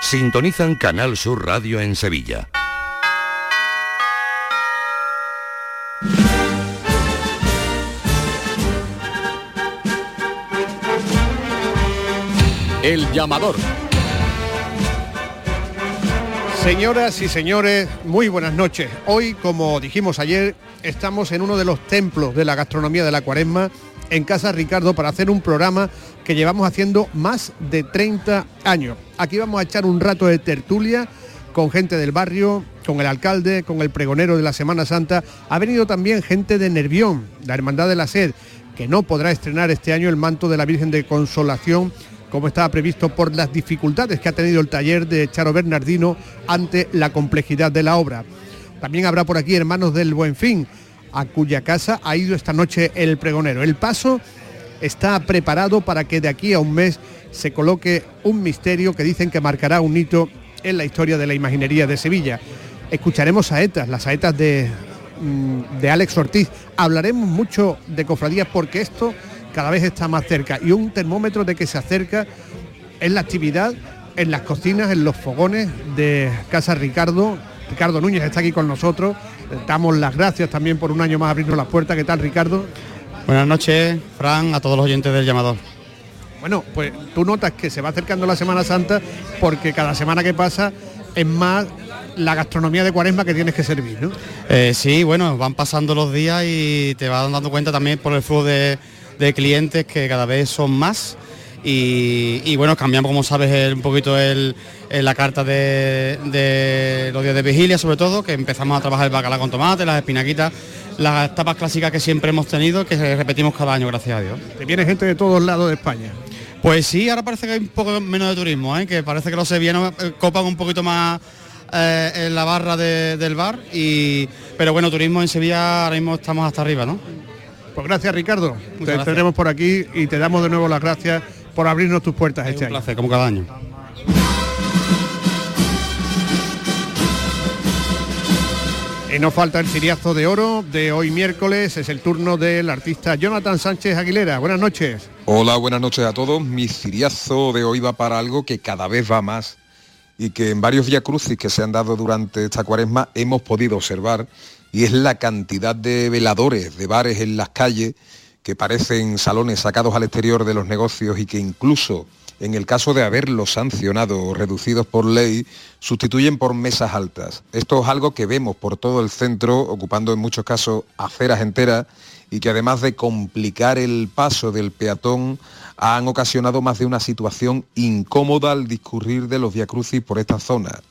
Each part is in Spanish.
Sintonizan Canal Sur Radio en Sevilla. El llamador. Señoras y señores, muy buenas noches. Hoy, como dijimos ayer, estamos en uno de los templos de la gastronomía de la cuaresma, en Casa Ricardo, para hacer un programa que llevamos haciendo más de 30 años. Aquí vamos a echar un rato de tertulia con gente del barrio, con el alcalde, con el pregonero de la Semana Santa. Ha venido también gente de Nervión, la Hermandad de la Sed, que no podrá estrenar este año el manto de la Virgen de Consolación como estaba previsto por las dificultades que ha tenido el taller de Charo Bernardino ante la complejidad de la obra. También habrá por aquí hermanos del Buen Fin, a cuya casa ha ido esta noche el pregonero. El paso está preparado para que de aquí a un mes se coloque un misterio que dicen que marcará un hito en la historia de la imaginería de Sevilla. Escucharemos saetas, las saetas de, mm, de Alex Ortiz. Hablaremos mucho de cofradías porque esto cada vez está más cerca y un termómetro de que se acerca en la actividad, en las cocinas, en los fogones de Casa Ricardo. Ricardo Núñez está aquí con nosotros. Damos las gracias también por un año más abrirnos las puertas. ¿Qué tal, Ricardo? Buenas noches, Fran, a todos los oyentes del llamador. Bueno, pues tú notas que se va acercando la Semana Santa porque cada semana que pasa es más la gastronomía de cuaresma que tienes que servir, ¿no? Eh, sí, bueno, van pasando los días y te vas dando cuenta también por el flujo de, de clientes que cada vez son más. Y, bueno, cambiamos, como sabes, un poquito el, la carta de, los días de vigilia, sobre todo, que empezamos a trabajar el bacalao con tomate, las espinaquitas, las tapas clásicas que siempre hemos tenido, que repetimos cada año, gracias a Dios. Te viene gente de todos lados de España. Pues sí, ahora parece que hay un poco menos de turismo, ¿eh? que parece que los sevillanos eh, copan un poquito más eh, en la barra del bar, y, pero bueno, turismo en Sevilla ahora mismo estamos hasta arriba, ¿no? Pues gracias Ricardo, te tendremos por aquí y te damos de nuevo las gracias por abrirnos tus puertas este un placer, como cada año. Y nos falta el ciriazo de oro de hoy miércoles, es el turno del artista Jonathan Sánchez Aguilera. Buenas noches. Hola, buenas noches a todos. Mi ciriazo de hoy va para algo que cada vez va más y que en varios crucis que se han dado durante esta cuaresma hemos podido observar y es la cantidad de veladores, de bares en las calles que parecen salones sacados al exterior de los negocios y que incluso en el caso de haberlos sancionado o reducidos por ley, sustituyen por mesas altas. Esto es algo que vemos por todo el centro, ocupando en muchos casos aceras enteras y que además de complicar el paso del peatón, han ocasionado más de una situación incómoda al discurrir de los viacrucis por esta zona.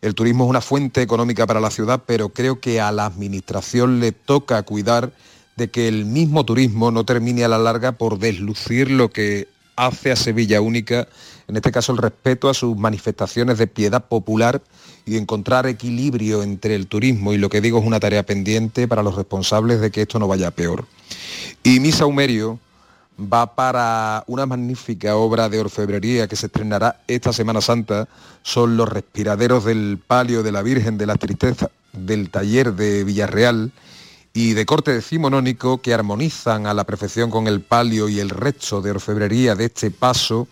El turismo es una fuente económica para la ciudad, pero creo que a la administración le toca cuidar de que el mismo turismo no termine a la larga por deslucir lo que hace a Sevilla única, en este caso el respeto a sus manifestaciones de piedad popular y encontrar equilibrio entre el turismo y lo que digo es una tarea pendiente para los responsables de que esto no vaya peor. Y mi saumerio va para una magnífica obra de orfebrería que se estrenará esta Semana Santa. Son los respiraderos del palio de la Virgen de la Tristeza del taller de Villarreal y de corte decimonónico que armonizan a la perfección con el palio y el resto de orfebrería de este paso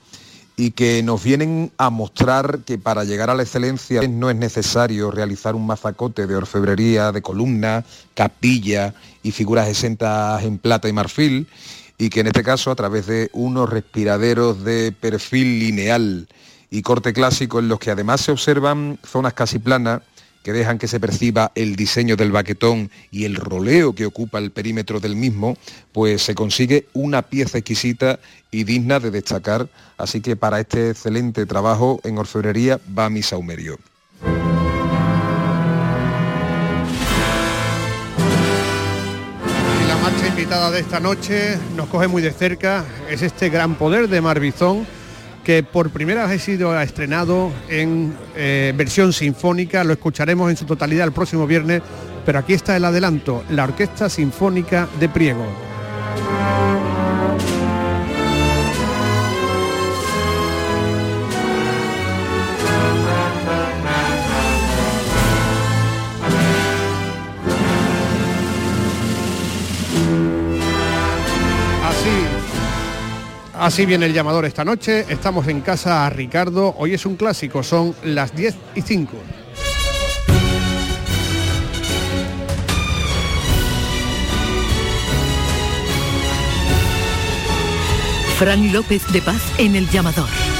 y que nos vienen a mostrar que para llegar a la excelencia no es necesario realizar un mazacote de orfebrería, de columna, capilla y figuras exentas en plata y marfil, y que en este caso a través de unos respiraderos de perfil lineal y corte clásico en los que además se observan zonas casi planas que dejan que se perciba el diseño del baquetón y el roleo que ocupa el perímetro del mismo, pues se consigue una pieza exquisita y digna de destacar. Así que para este excelente trabajo en orfebrería va mi saumerio. invitada de esta noche nos coge muy de cerca, es este gran poder de Marbizón, que por primera vez ha sido estrenado en eh, versión sinfónica, lo escucharemos en su totalidad el próximo viernes, pero aquí está el adelanto, la Orquesta Sinfónica de Priego. Así viene el llamador esta noche. Estamos en casa a Ricardo. Hoy es un clásico, son las 10 y 5. Fran López de Paz en el llamador.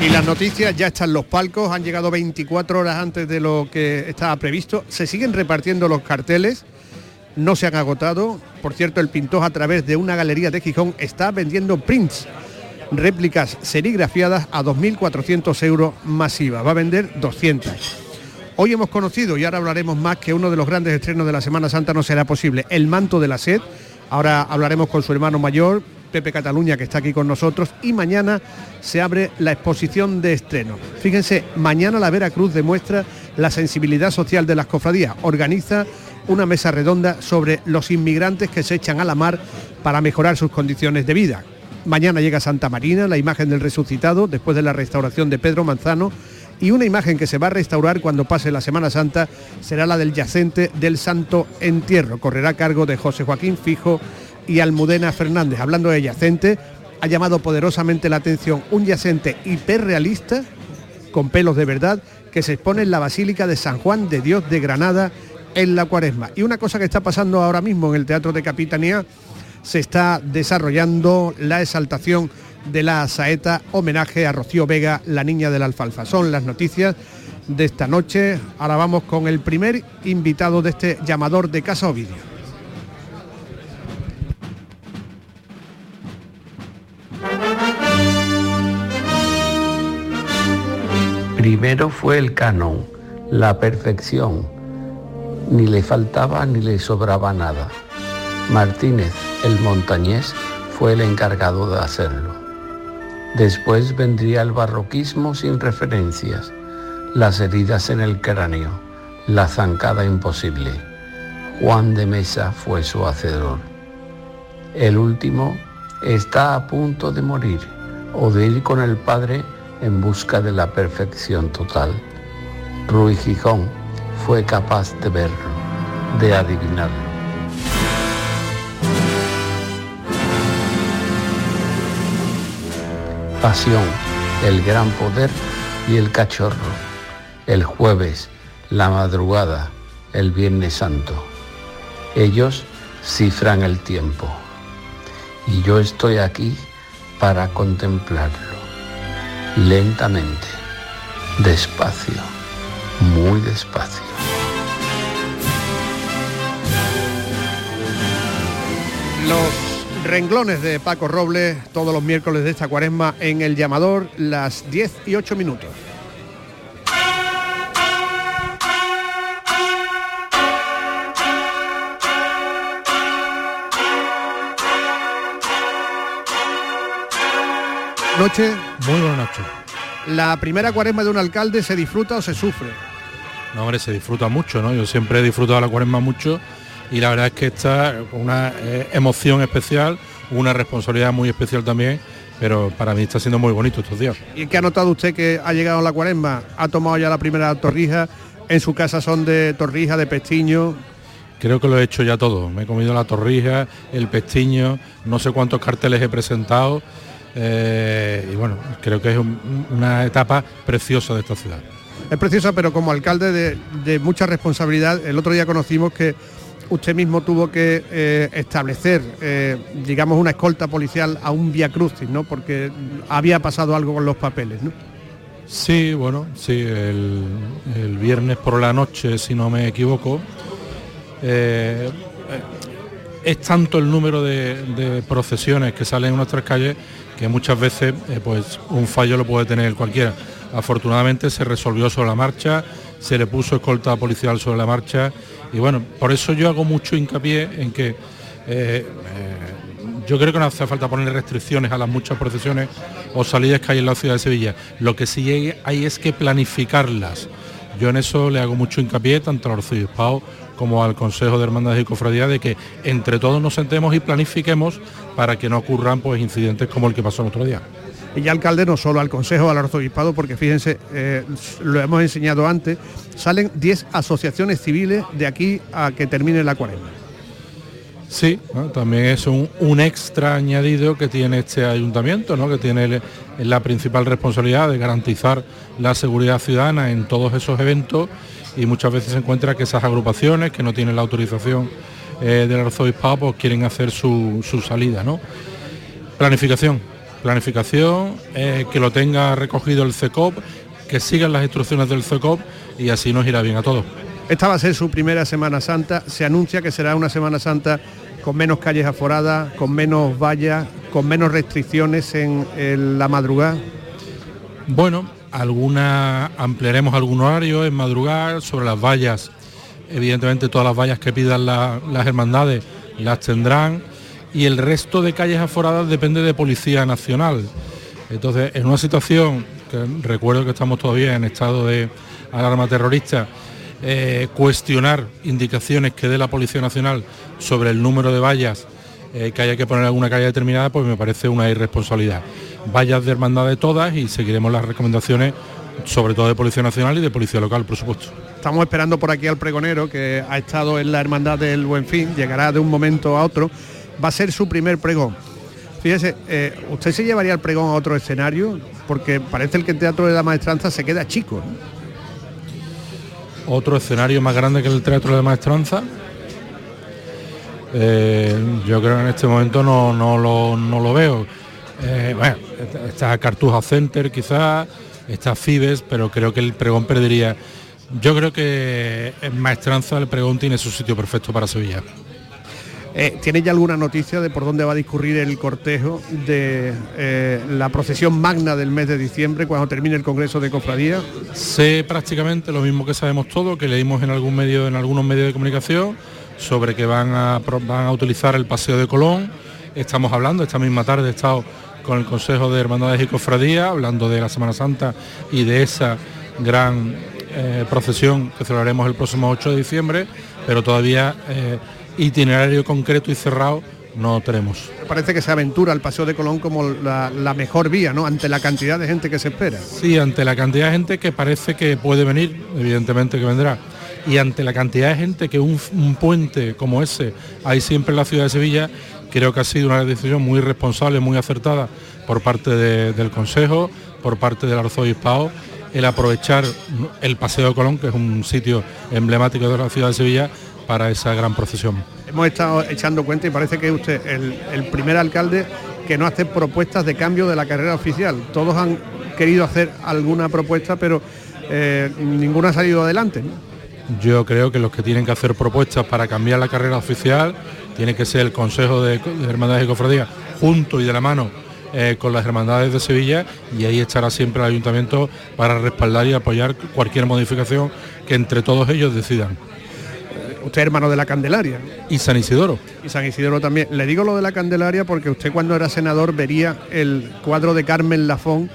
Y las noticias ya están los palcos, han llegado 24 horas antes de lo que estaba previsto. Se siguen repartiendo los carteles, no se han agotado. Por cierto, el pintor a través de una galería de Gijón está vendiendo prints, réplicas serigrafiadas a 2.400 euros masiva. Va a vender 200. Hoy hemos conocido, y ahora hablaremos más, que uno de los grandes estrenos de la Semana Santa no será posible, El manto de la sed. Ahora hablaremos con su hermano mayor, Pepe Cataluña, que está aquí con nosotros, y mañana se abre la exposición de estreno. Fíjense, mañana la Veracruz demuestra la sensibilidad social de las cofradías. Organiza una mesa redonda sobre los inmigrantes que se echan a la mar para mejorar sus condiciones de vida. Mañana llega Santa Marina, la imagen del resucitado, después de la restauración de Pedro Manzano, y una imagen que se va a restaurar cuando pase la Semana Santa será la del yacente del Santo Entierro. Correrá a cargo de José Joaquín Fijo y Almudena Fernández. Hablando de yacente, ha llamado poderosamente la atención un yacente hiperrealista, con pelos de verdad, que se expone en la Basílica de San Juan de Dios de Granada en la Cuaresma. Y una cosa que está pasando ahora mismo en el Teatro de Capitanía, se está desarrollando la exaltación de la saeta, homenaje a Rocío Vega, la niña del alfalfa. Son las noticias de esta noche. Ahora vamos con el primer invitado de este llamador de Casa Ovidio. Primero fue el canon, la perfección. Ni le faltaba ni le sobraba nada. Martínez, el montañés, fue el encargado de hacerlo. Después vendría el barroquismo sin referencias, las heridas en el cráneo, la zancada imposible. Juan de Mesa fue su hacedor. El último está a punto de morir o de ir con el Padre en busca de la perfección total. Ruy Gijón fue capaz de verlo, de adivinarlo. Pasión, el gran poder y el cachorro. El jueves, la madrugada, el Viernes Santo. Ellos cifran el tiempo. Y yo estoy aquí para contemplarlo lentamente, despacio, muy despacio. Los renglones de Paco Robles todos los miércoles de esta cuaresma en el llamador, las 10 y 8 minutos. Noche. Muy buenas noches. La primera cuaresma de un alcalde se disfruta o se sufre. No, hombre, se disfruta mucho, ¿no? Yo siempre he disfrutado la cuaresma mucho y la verdad es que esta una eh, emoción especial, una responsabilidad muy especial también, pero para mí está siendo muy bonito estos días. ¿Y qué ha notado usted que ha llegado la cuaresma? ¿Ha tomado ya la primera torrija? ¿En su casa son de torrija, de pestiño? Creo que lo he hecho ya todo. Me he comido la torrija, el pestiño, no sé cuántos carteles he presentado eh, y bueno, creo que es una etapa preciosa de esta ciudad. Es preciosa, pero como alcalde de, mucha responsabilidad, el otro día conocimos que usted mismo tuvo que eh, establecer, eh, digamos, una escolta policial a un vía crucis, ¿no? Porque había pasado algo con los papeles, ¿no? Sí, bueno, sí, el, viernes por la noche, si no me equivoco, es tanto el número de, procesiones que salen en nuestras calles que muchas veces eh, pues un fallo lo puede tener cualquiera. Afortunadamente se resolvió sobre la marcha, se le puso escolta policial sobre la marcha y bueno, por eso yo hago mucho hincapié en que eh, eh, yo creo que no hace falta poner restricciones a las muchas procesiones o salidas que hay en la ciudad de Sevilla. Lo que sí hay es que planificarlas. Yo en eso le hago mucho hincapié tanto al arzobispado como al Consejo de Hermandades y Cofradías de que entre todos nos sentemos y planifiquemos para que no ocurran pues incidentes como el que pasó el otro día. Y ya alcalde no solo al Consejo, al Arzobispado, porque fíjense, eh, lo hemos enseñado antes, salen 10 asociaciones civiles de aquí a que termine la cuarentena. Sí, también es un, extra añadido que tiene este ayuntamiento, ¿no? que tiene la principal responsabilidad de garantizar la seguridad ciudadana en todos esos eventos y muchas veces se encuentra que esas agrupaciones que no tienen la autorización eh, del arzobispado pues quieren hacer su, salida. ¿no? Planificación, planificación, eh, que lo tenga recogido el CECOP, que sigan las instrucciones del CECOP y así nos irá bien a todos. Esta va a ser su primera Semana Santa. Se anuncia que será una Semana Santa con menos calles aforadas, con menos vallas, con menos restricciones en, la madrugada. Bueno, alguna ampliaremos algún horario en madrugada sobre las vallas. Evidentemente todas las vallas que pidan las hermandades las tendrán y el resto de calles aforadas depende de Policía Nacional. Entonces, en una situación que recuerdo que estamos todavía en estado de alarma terrorista, eh, cuestionar indicaciones que dé la Policía Nacional sobre el número de vallas eh, que haya que poner en alguna calle determinada, pues me parece una irresponsabilidad. Vallas de hermandad de todas y seguiremos las recomendaciones, sobre todo de Policía Nacional y de Policía Local, por supuesto. Estamos esperando por aquí al pregonero que ha estado en la Hermandad del Buen Fin, llegará de un momento a otro, va a ser su primer pregón. Fíjese, eh, ¿usted se llevaría el pregón a otro escenario? Porque parece que el Teatro de la Maestranza se queda chico otro escenario más grande que el Teatro de Maestranza. Eh, yo creo que en este momento no, lo, veo. Eh, bueno, está Cartuja Center quizás, está Fibes, pero creo que el pregón perdería. Yo creo que en Maestranza el pregón tiene su sitio perfecto para Sevilla. Eh, ¿Tiene ya alguna noticia de por dónde va a discurrir el cortejo de eh, la procesión magna del mes de diciembre cuando termine el Congreso de Cofradía? Sé prácticamente lo mismo que sabemos todos, que leímos en algún medio, en algunos medios de comunicación, sobre que van a, van a utilizar el Paseo de Colón. Estamos hablando, esta misma tarde he estado con el Consejo de Hermandades y Cofradías, hablando de la Semana Santa y de esa gran eh, procesión que celebraremos el próximo 8 de diciembre, pero todavía itinerario concreto y cerrado no tenemos. Parece que se aventura el Paseo de Colón como la, mejor vía, ¿no? Ante la cantidad de gente que se espera. Sí, ante la cantidad de gente que parece que puede venir, evidentemente que vendrá. Y ante la cantidad de gente que un, puente como ese hay siempre en la ciudad de Sevilla, creo que ha sido una decisión muy responsable, muy acertada por parte del Consejo, por parte del Arzobispado, el aprovechar el Paseo de Colón, que es un sitio emblemático de la ciudad de Sevilla, para esa gran procesión. Hemos estado echando cuenta y parece que usted el, el primer alcalde que no hace propuestas de cambio de la carrera oficial. Todos han querido hacer alguna propuesta, pero eh, ninguna ha salido adelante. Yo creo que los que tienen que hacer propuestas para cambiar la carrera oficial tiene que ser el Consejo de, Hermandades y Cofradías, junto y de la mano eh, con las hermandades de Sevilla y ahí estará siempre el ayuntamiento para respaldar y apoyar cualquier modificación que entre todos ellos decidan usted es hermano de la Candelaria. Y San Isidoro. Y San Isidoro también. Le digo lo de la Candelaria porque usted cuando era senador vería el cuadro de Carmen Lafón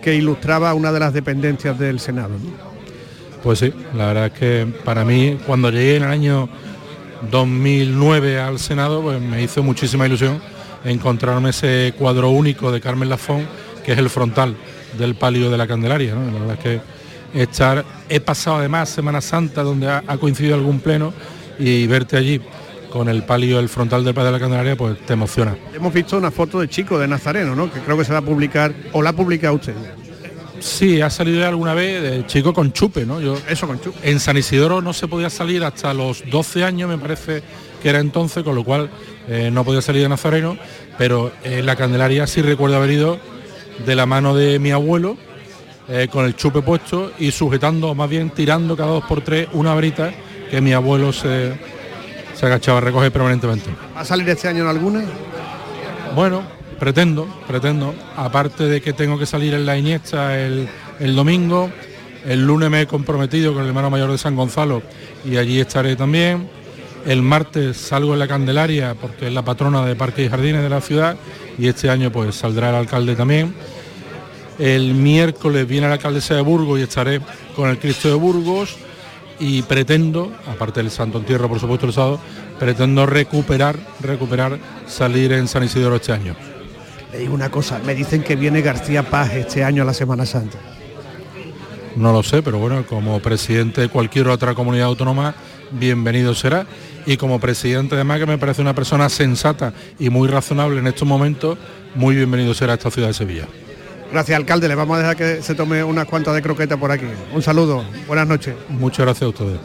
que ilustraba una de las dependencias del Senado. Pues sí, la verdad es que para mí cuando llegué en el año 2009 al Senado, pues me hizo muchísima ilusión encontrarme ese cuadro único de Carmen Lafón, que es el frontal del palio de la Candelaria. La verdad es que estar, he pasado además Semana Santa donde ha, coincidido algún pleno y verte allí con el palio, el frontal del Padre de la Candelaria, pues te emociona. Hemos visto una foto de chico de Nazareno, ¿no? Que creo que se va a publicar, o la ha publicado usted. Sí, ha salido alguna vez de chico con chupe, ¿no? Yo, Eso con chupe. En San Isidoro no se podía salir hasta los 12 años, me parece que era entonces, con lo cual eh, no podía salir de Nazareno, pero en la Candelaria sí recuerdo haber ido de la mano de mi abuelo, eh, con el chupe puesto y sujetando, o más bien tirando cada dos por tres una varita que mi abuelo se, se agachaba a recoger permanentemente. ¿Va a salir este año en alguna? Bueno, pretendo, pretendo. Aparte de que tengo que salir en la Iniesta el, el domingo, el lunes me he comprometido con el hermano mayor de San Gonzalo y allí estaré también. El martes salgo en la Candelaria porque es la patrona de parques y jardines de la ciudad y este año pues saldrá el alcalde también. El miércoles viene la alcaldesa de Burgos y estaré con el Cristo de Burgos y pretendo, aparte del Santo Entierro por supuesto el sábado, pretendo recuperar, recuperar salir en San Isidoro este año. Le digo una cosa, me dicen que viene García Paz este año a la Semana Santa. No lo sé, pero bueno, como presidente de cualquier otra comunidad autónoma, bienvenido será. Y como presidente además que me parece una persona sensata y muy razonable en estos momentos, muy bienvenido será a esta ciudad de Sevilla. Gracias, alcalde. Le vamos a dejar que se tome unas cuantas de croqueta por aquí. Un saludo. Buenas noches. Muchas gracias a ustedes.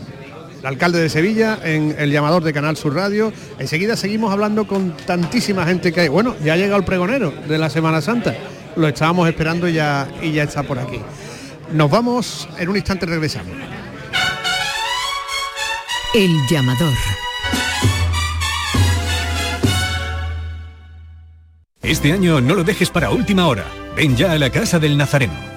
El alcalde de Sevilla en el llamador de Canal Sur Radio. Enseguida seguimos hablando con tantísima gente que hay. Bueno, ya ha llegado el pregonero de la Semana Santa. Lo estábamos esperando y ya, y ya está por aquí. Nos vamos, en un instante regresamos. El llamador. Este año no lo dejes para última hora. Ven ya a la Casa del Nazareno.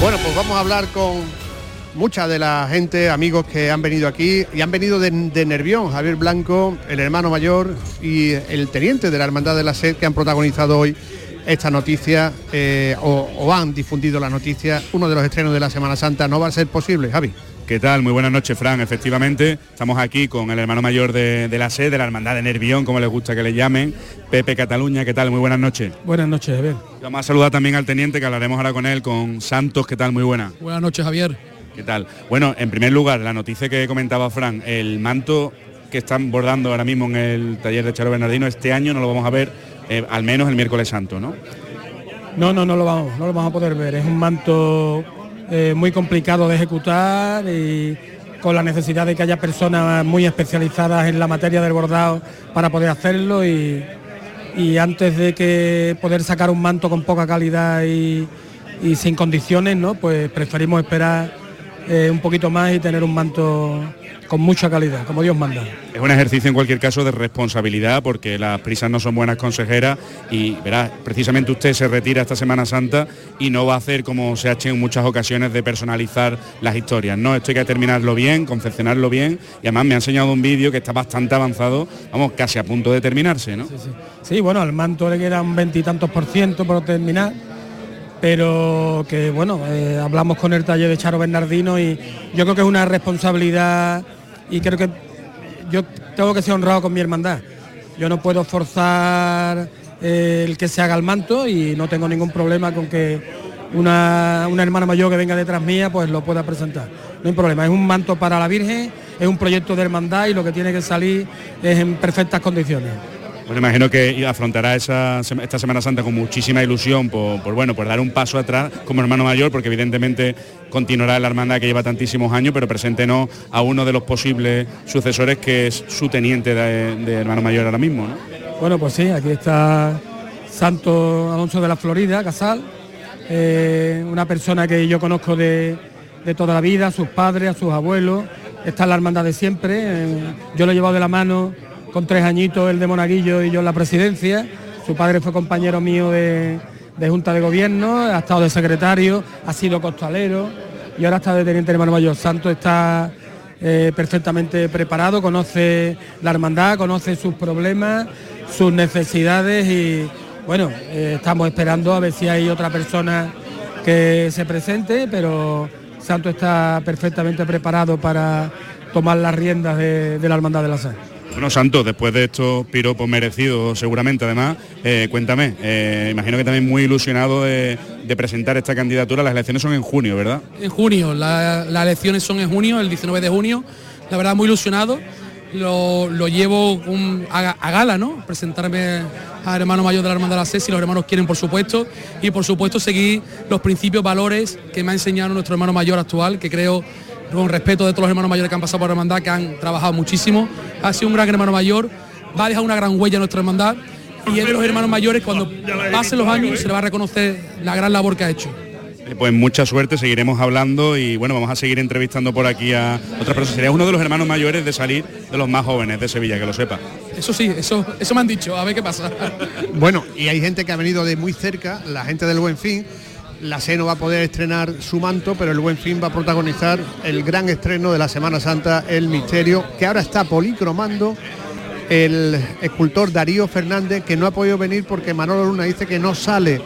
Bueno, pues vamos a hablar con mucha de la gente, amigos que han venido aquí y han venido de, Nervión, Javier Blanco, el hermano mayor y el teniente de la Hermandad de la Sed que han protagonizado hoy esta noticia eh, o, o han difundido la noticia. Uno de los estrenos de la Semana Santa no va a ser posible, Javi. ¿Qué tal? Muy buenas noches, Fran. Efectivamente, estamos aquí con el hermano mayor de, de la SED, de la Hermandad de Nervión, como les gusta que le llamen, Pepe Cataluña. ¿Qué tal? Muy buenas noches. Buenas noches, Javier. Vamos a saludar también al teniente, que hablaremos ahora con él, con Santos. ¿Qué tal? Muy buena. Buenas noches, Javier. ¿Qué tal? Bueno, en primer lugar, la noticia que comentaba Fran, el manto que están bordando ahora mismo en el taller de Charo Bernardino, este año no lo vamos a ver, eh, al menos el miércoles santo, ¿no? No, no, no lo vamos, no lo vamos a poder ver. Es un manto eh, muy complicado de ejecutar y con la necesidad de que haya personas muy especializadas en la materia del bordado para poder hacerlo y, antes de que poder sacar un manto con poca calidad y, y sin condiciones, ¿no? Pues preferimos esperar eh, un poquito más y tener un manto con mucha calidad, como Dios manda. Es un ejercicio en cualquier caso de responsabilidad porque las prisas no son buenas consejeras y verás, precisamente usted se retira esta Semana Santa y no va a hacer como se ha hecho en muchas ocasiones de personalizar las historias. No, esto hay que terminarlo bien, confeccionarlo bien y además me ha enseñado un vídeo que está bastante avanzado, vamos, casi a punto de terminarse, ¿no? Sí, sí. sí bueno, al manto le quedan veintitantos por ciento por terminar pero que bueno, eh, hablamos con el taller de Charo Bernardino y yo creo que es una responsabilidad y creo que yo tengo que ser honrado con mi hermandad. Yo no puedo forzar eh, el que se haga el manto y no tengo ningún problema con que una, una, hermana mayor que venga detrás mía pues lo pueda presentar. No hay problema, es un manto para la Virgen, es un proyecto de hermandad y lo que tiene que salir es en perfectas condiciones. Pues imagino que afrontará esa, esta Semana Santa con muchísima ilusión por, bueno, por dar un paso atrás como hermano mayor, porque evidentemente continuará la hermandad que lleva tantísimos años, pero preséntenos a uno de los posibles sucesores que es su teniente de, hermano mayor ahora mismo. ¿no? Bueno, pues sí, aquí está Santo Alonso de la Florida, Casal, eh, una persona que yo conozco de, de, toda la vida, a sus padres, a sus abuelos, está en la hermandad de siempre, eh, yo lo he llevado de la mano con tres añitos el de Monaguillo y yo en la presidencia. Su padre fue compañero mío de, Junta de Gobierno, ha estado de secretario, ha sido costalero y ahora está de teniente hermano mayor. Santo está eh, perfectamente preparado, conoce la hermandad, conoce sus problemas, sus necesidades y bueno, eh, estamos esperando a ver si hay otra persona que se presente, pero Santo está perfectamente preparado para tomar las riendas de, de la Hermandad de la Sal. Bueno, Santos, después de estos piropos merecidos seguramente además, eh, cuéntame, eh, imagino que también muy ilusionado de, presentar esta candidatura, las elecciones son en junio, ¿verdad? En junio, la- las elecciones son en junio, el 19 de junio, la verdad muy ilusionado, lo, lo llevo a, a gala, ¿no? Presentarme al hermano mayor de la Hermandad de la SES, si los hermanos quieren, por supuesto, y por supuesto seguir los principios, valores que me ha enseñado nuestro hermano mayor actual, que creo con respeto de todos los hermanos mayores que han pasado por la hermandad, que han trabajado muchísimo, ha sido un gran hermano mayor, va a dejar una gran huella en nuestra hermandad y es de los hermanos mayores cuando pasen los años se le va a reconocer la gran labor que ha hecho. Eh, Pues mucha suerte, seguiremos hablando y bueno, vamos a seguir entrevistando por aquí a otras personas. Sería uno de los hermanos mayores de salir de los más jóvenes de Sevilla, que lo sepa. Eso sí, eso, eso me han dicho, a ver qué pasa. Bueno, y hay gente que ha venido de muy cerca, la gente del Buen Fin. La SE no va a poder estrenar su manto, pero el Buen Fin va a protagonizar el gran estreno de la Semana Santa, El Misterio, que ahora está policromando el escultor Darío Fernández, que no ha podido venir porque Manolo Luna dice que no sale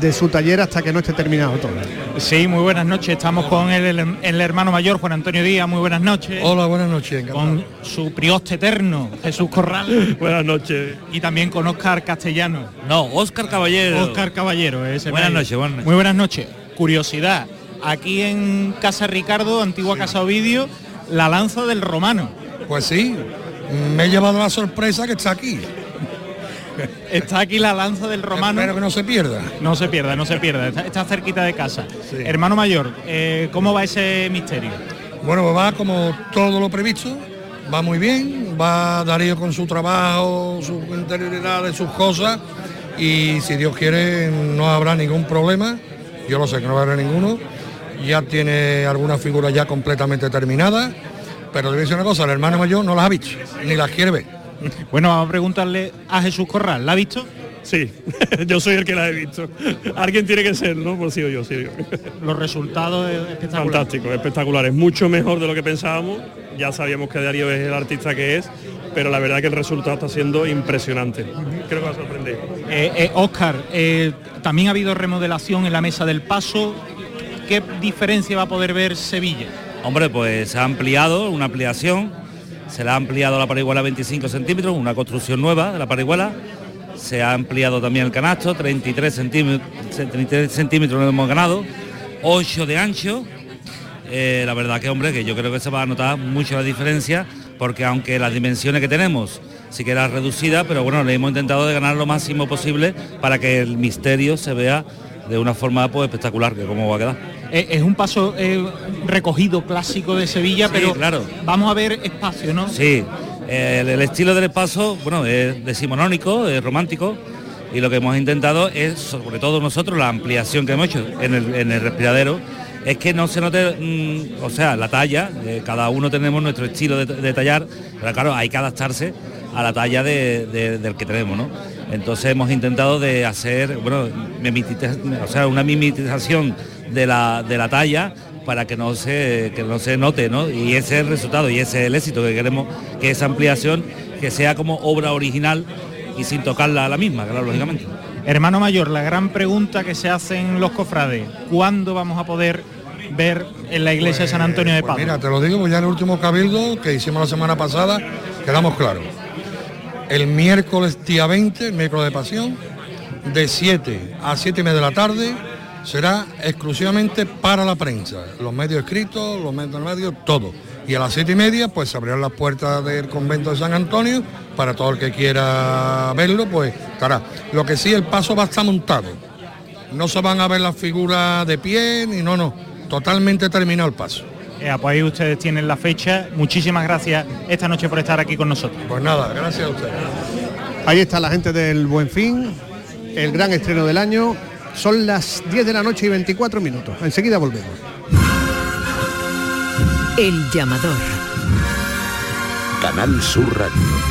de su taller hasta que no esté terminado todo. Sí, muy buenas noches. Estamos con el, el- el hermano mayor Juan Antonio Díaz. Muy buenas noches. Hola, buenas noches. Con su prioste eterno, Jesús Corral. buenas noches. Y también con Óscar Castellano. No, Óscar Caballero. Óscar Caballero. ese Buenas noches, buenas noches. Muy buenas noches. Curiosidad. Aquí en Casa Ricardo, antigua Casa Ovidio, la lanza del romano. Pues sí, me he llevado la sorpresa que está aquí. Está aquí la lanza del romano. Espero que no se pierda. No se pierda, no se pierda. Está, está cerquita de casa. Hermano mayor, eh, ¿cómo va ese misterio? Bueno, pues va como todo lo previsto, va muy bien, va Darío con su trabajo, sus interioridades, sus cosas, y si Dios quiere no habrá ningún problema, yo lo sé que no habrá ninguno, ya tiene algunas figuras ya completamente terminadas, pero le voy a decir una cosa, el hermano mayor no las ha visto, ni las quiere ver. Bueno, vamos a preguntarle a Jesús Corral, ¿la ha visto? Sí, yo soy el que la he visto. Alguien tiene que ser, ¿no? Por sí o yo, sí. yo. Los resultados espectaculares. Fantástico, espectaculares, mucho mejor de lo que pensábamos. Ya sabíamos que Darío es el artista que es, pero la verdad que el resultado está siendo impresionante. Creo que va a sorprender. Eh, eh, Óscar, eh, también ha habido remodelación en la mesa del paso. ¿Qué diferencia va a poder ver Sevilla? Hombre, pues se ha ampliado, una ampliación, se le ha ampliado la parihuela 25 centímetros, una construcción nueva de la parihuela, se ha ampliado también el canasto, 33 centímetros, 33 centímetros hemos ganado, 8 de ancho, Eh, la verdad que hombre, que yo creo que se va a notar mucho la diferencia, porque aunque las dimensiones que tenemos sí que eran reducidas, pero bueno, le hemos intentado de ganar lo máximo posible para que el misterio se vea de una forma pues espectacular, que cómo va a quedar. Eh, es un paso eh, recogido clásico de Sevilla, Sí, pero claro. vamos a ver espacio, ¿no? Sí, el, el estilo del paso, bueno, es decimonónico, es romántico, y lo que hemos intentado es, sobre todo nosotros, la ampliación que hemos hecho en el, en el respiradero, es que no se note, mm, o sea, la talla, eh, cada uno tenemos nuestro estilo de, de tallar, pero claro, hay que adaptarse a la talla de- de- del que tenemos, ¿no? Entonces hemos intentado de hacer, bueno, mimetiza- o sea, una mimetización de la, de la talla para que no se que no se note, ¿no? Y ese es el resultado y ese es el éxito que queremos que esa ampliación que sea como obra original y sin tocarla a la misma, claro, lógicamente. Hermano mayor, la gran pregunta que se hacen los cofrades, ¿cuándo vamos a poder ver en la iglesia de San Antonio de Pues Padua? mira, te lo digo, pues ya en el último cabildo que hicimos la semana pasada, quedamos claros. El miércoles día 20, el miércoles de pasión, de 7 a 7 y media de la tarde, será exclusivamente para la prensa. Los medios escritos, los medios medios, todo. Y a las 7 y media, pues se abrirán las puertas del convento de San Antonio para todo el que quiera verlo, pues estará. Lo que sí, el paso va a estar montado. No se van a ver las figuras de pie, ni no, no. Totalmente terminado el paso. Eh, pues ahí ustedes tienen la fecha. Muchísimas gracias esta noche por estar aquí con nosotros. Pues nada, gracias a ustedes. Ahí está la gente del Buen Fin, el gran estreno del año. Son las 10 de la noche y 24 minutos. Enseguida volvemos. El llamador. Canal Sur Radio.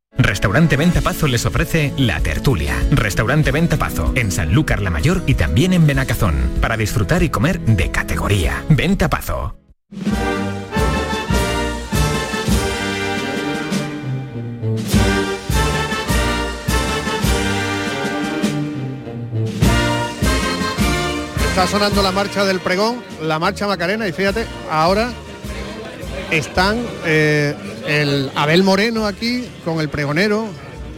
Restaurante Venta Pazo les ofrece La Tertulia. Restaurante Venta Pazo en Sanlúcar la Mayor y también en Benacazón. Para disfrutar y comer de categoría. Venta Pazo. Está sonando la marcha del pregón, la marcha Macarena y fíjate, ahora están eh, el Abel Moreno aquí con el pregonero.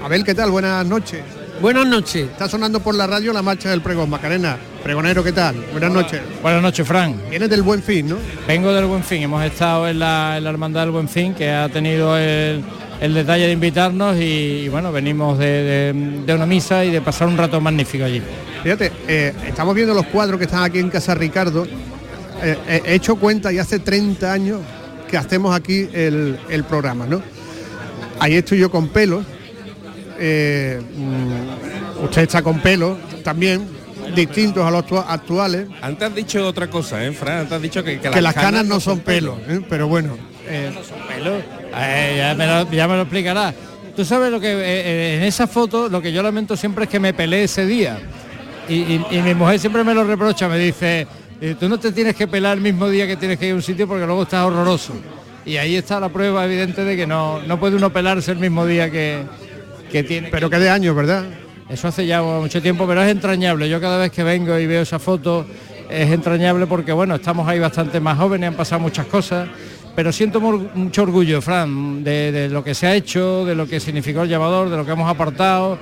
Abel, ¿qué tal? Buenas noches. Buenas noches. Está sonando por la radio la marcha del pregón, Macarena. Pregonero, ¿qué tal? Buenas noches. Buenas noches, Fran. Vienes del Buen Fin, ¿no? Vengo del Buen Fin. Hemos estado en la, en la Hermandad del Buen Fin, que ha tenido el, el detalle de invitarnos y, bueno, venimos de, de- de una misa y de pasar un rato magnífico allí. Fíjate, eh, estamos viendo los cuadros que están aquí en Casa Ricardo. Eh, eh, he hecho cuenta y hace 30 años que hacemos aquí el, el programa, ¿no? Ahí estoy yo con pelos. eh, mm, usted está con pelos también, distintos a los actua- actuales. Antes has dicho otra cosa, ¿eh, Fran? Antes has dicho que, que Que, las canas, no son pelos, ¿eh? pero bueno. eh, Eh, ya, me lo, ya me lo explicará. Tú sabes lo que eh, eh, en esa foto lo que yo lamento siempre es que me peleé ese día. Y, y- y mi mujer siempre me lo reprocha, me dice, tú no te tienes que pelar el mismo día que tienes que ir a un sitio porque luego estás horroroso. Y ahí está la prueba evidente de que no, no puede uno pelarse el mismo día que, que tiene. Pero que de años, ¿verdad? Eso hace ya mucho tiempo, pero es entrañable. Yo cada vez que vengo y veo esa foto es entrañable porque bueno, estamos ahí bastante más jóvenes, han pasado muchas cosas, pero siento mu- mucho orgullo, Fran, de, de lo que se ha hecho, de lo que significó el llamador, de lo que hemos aportado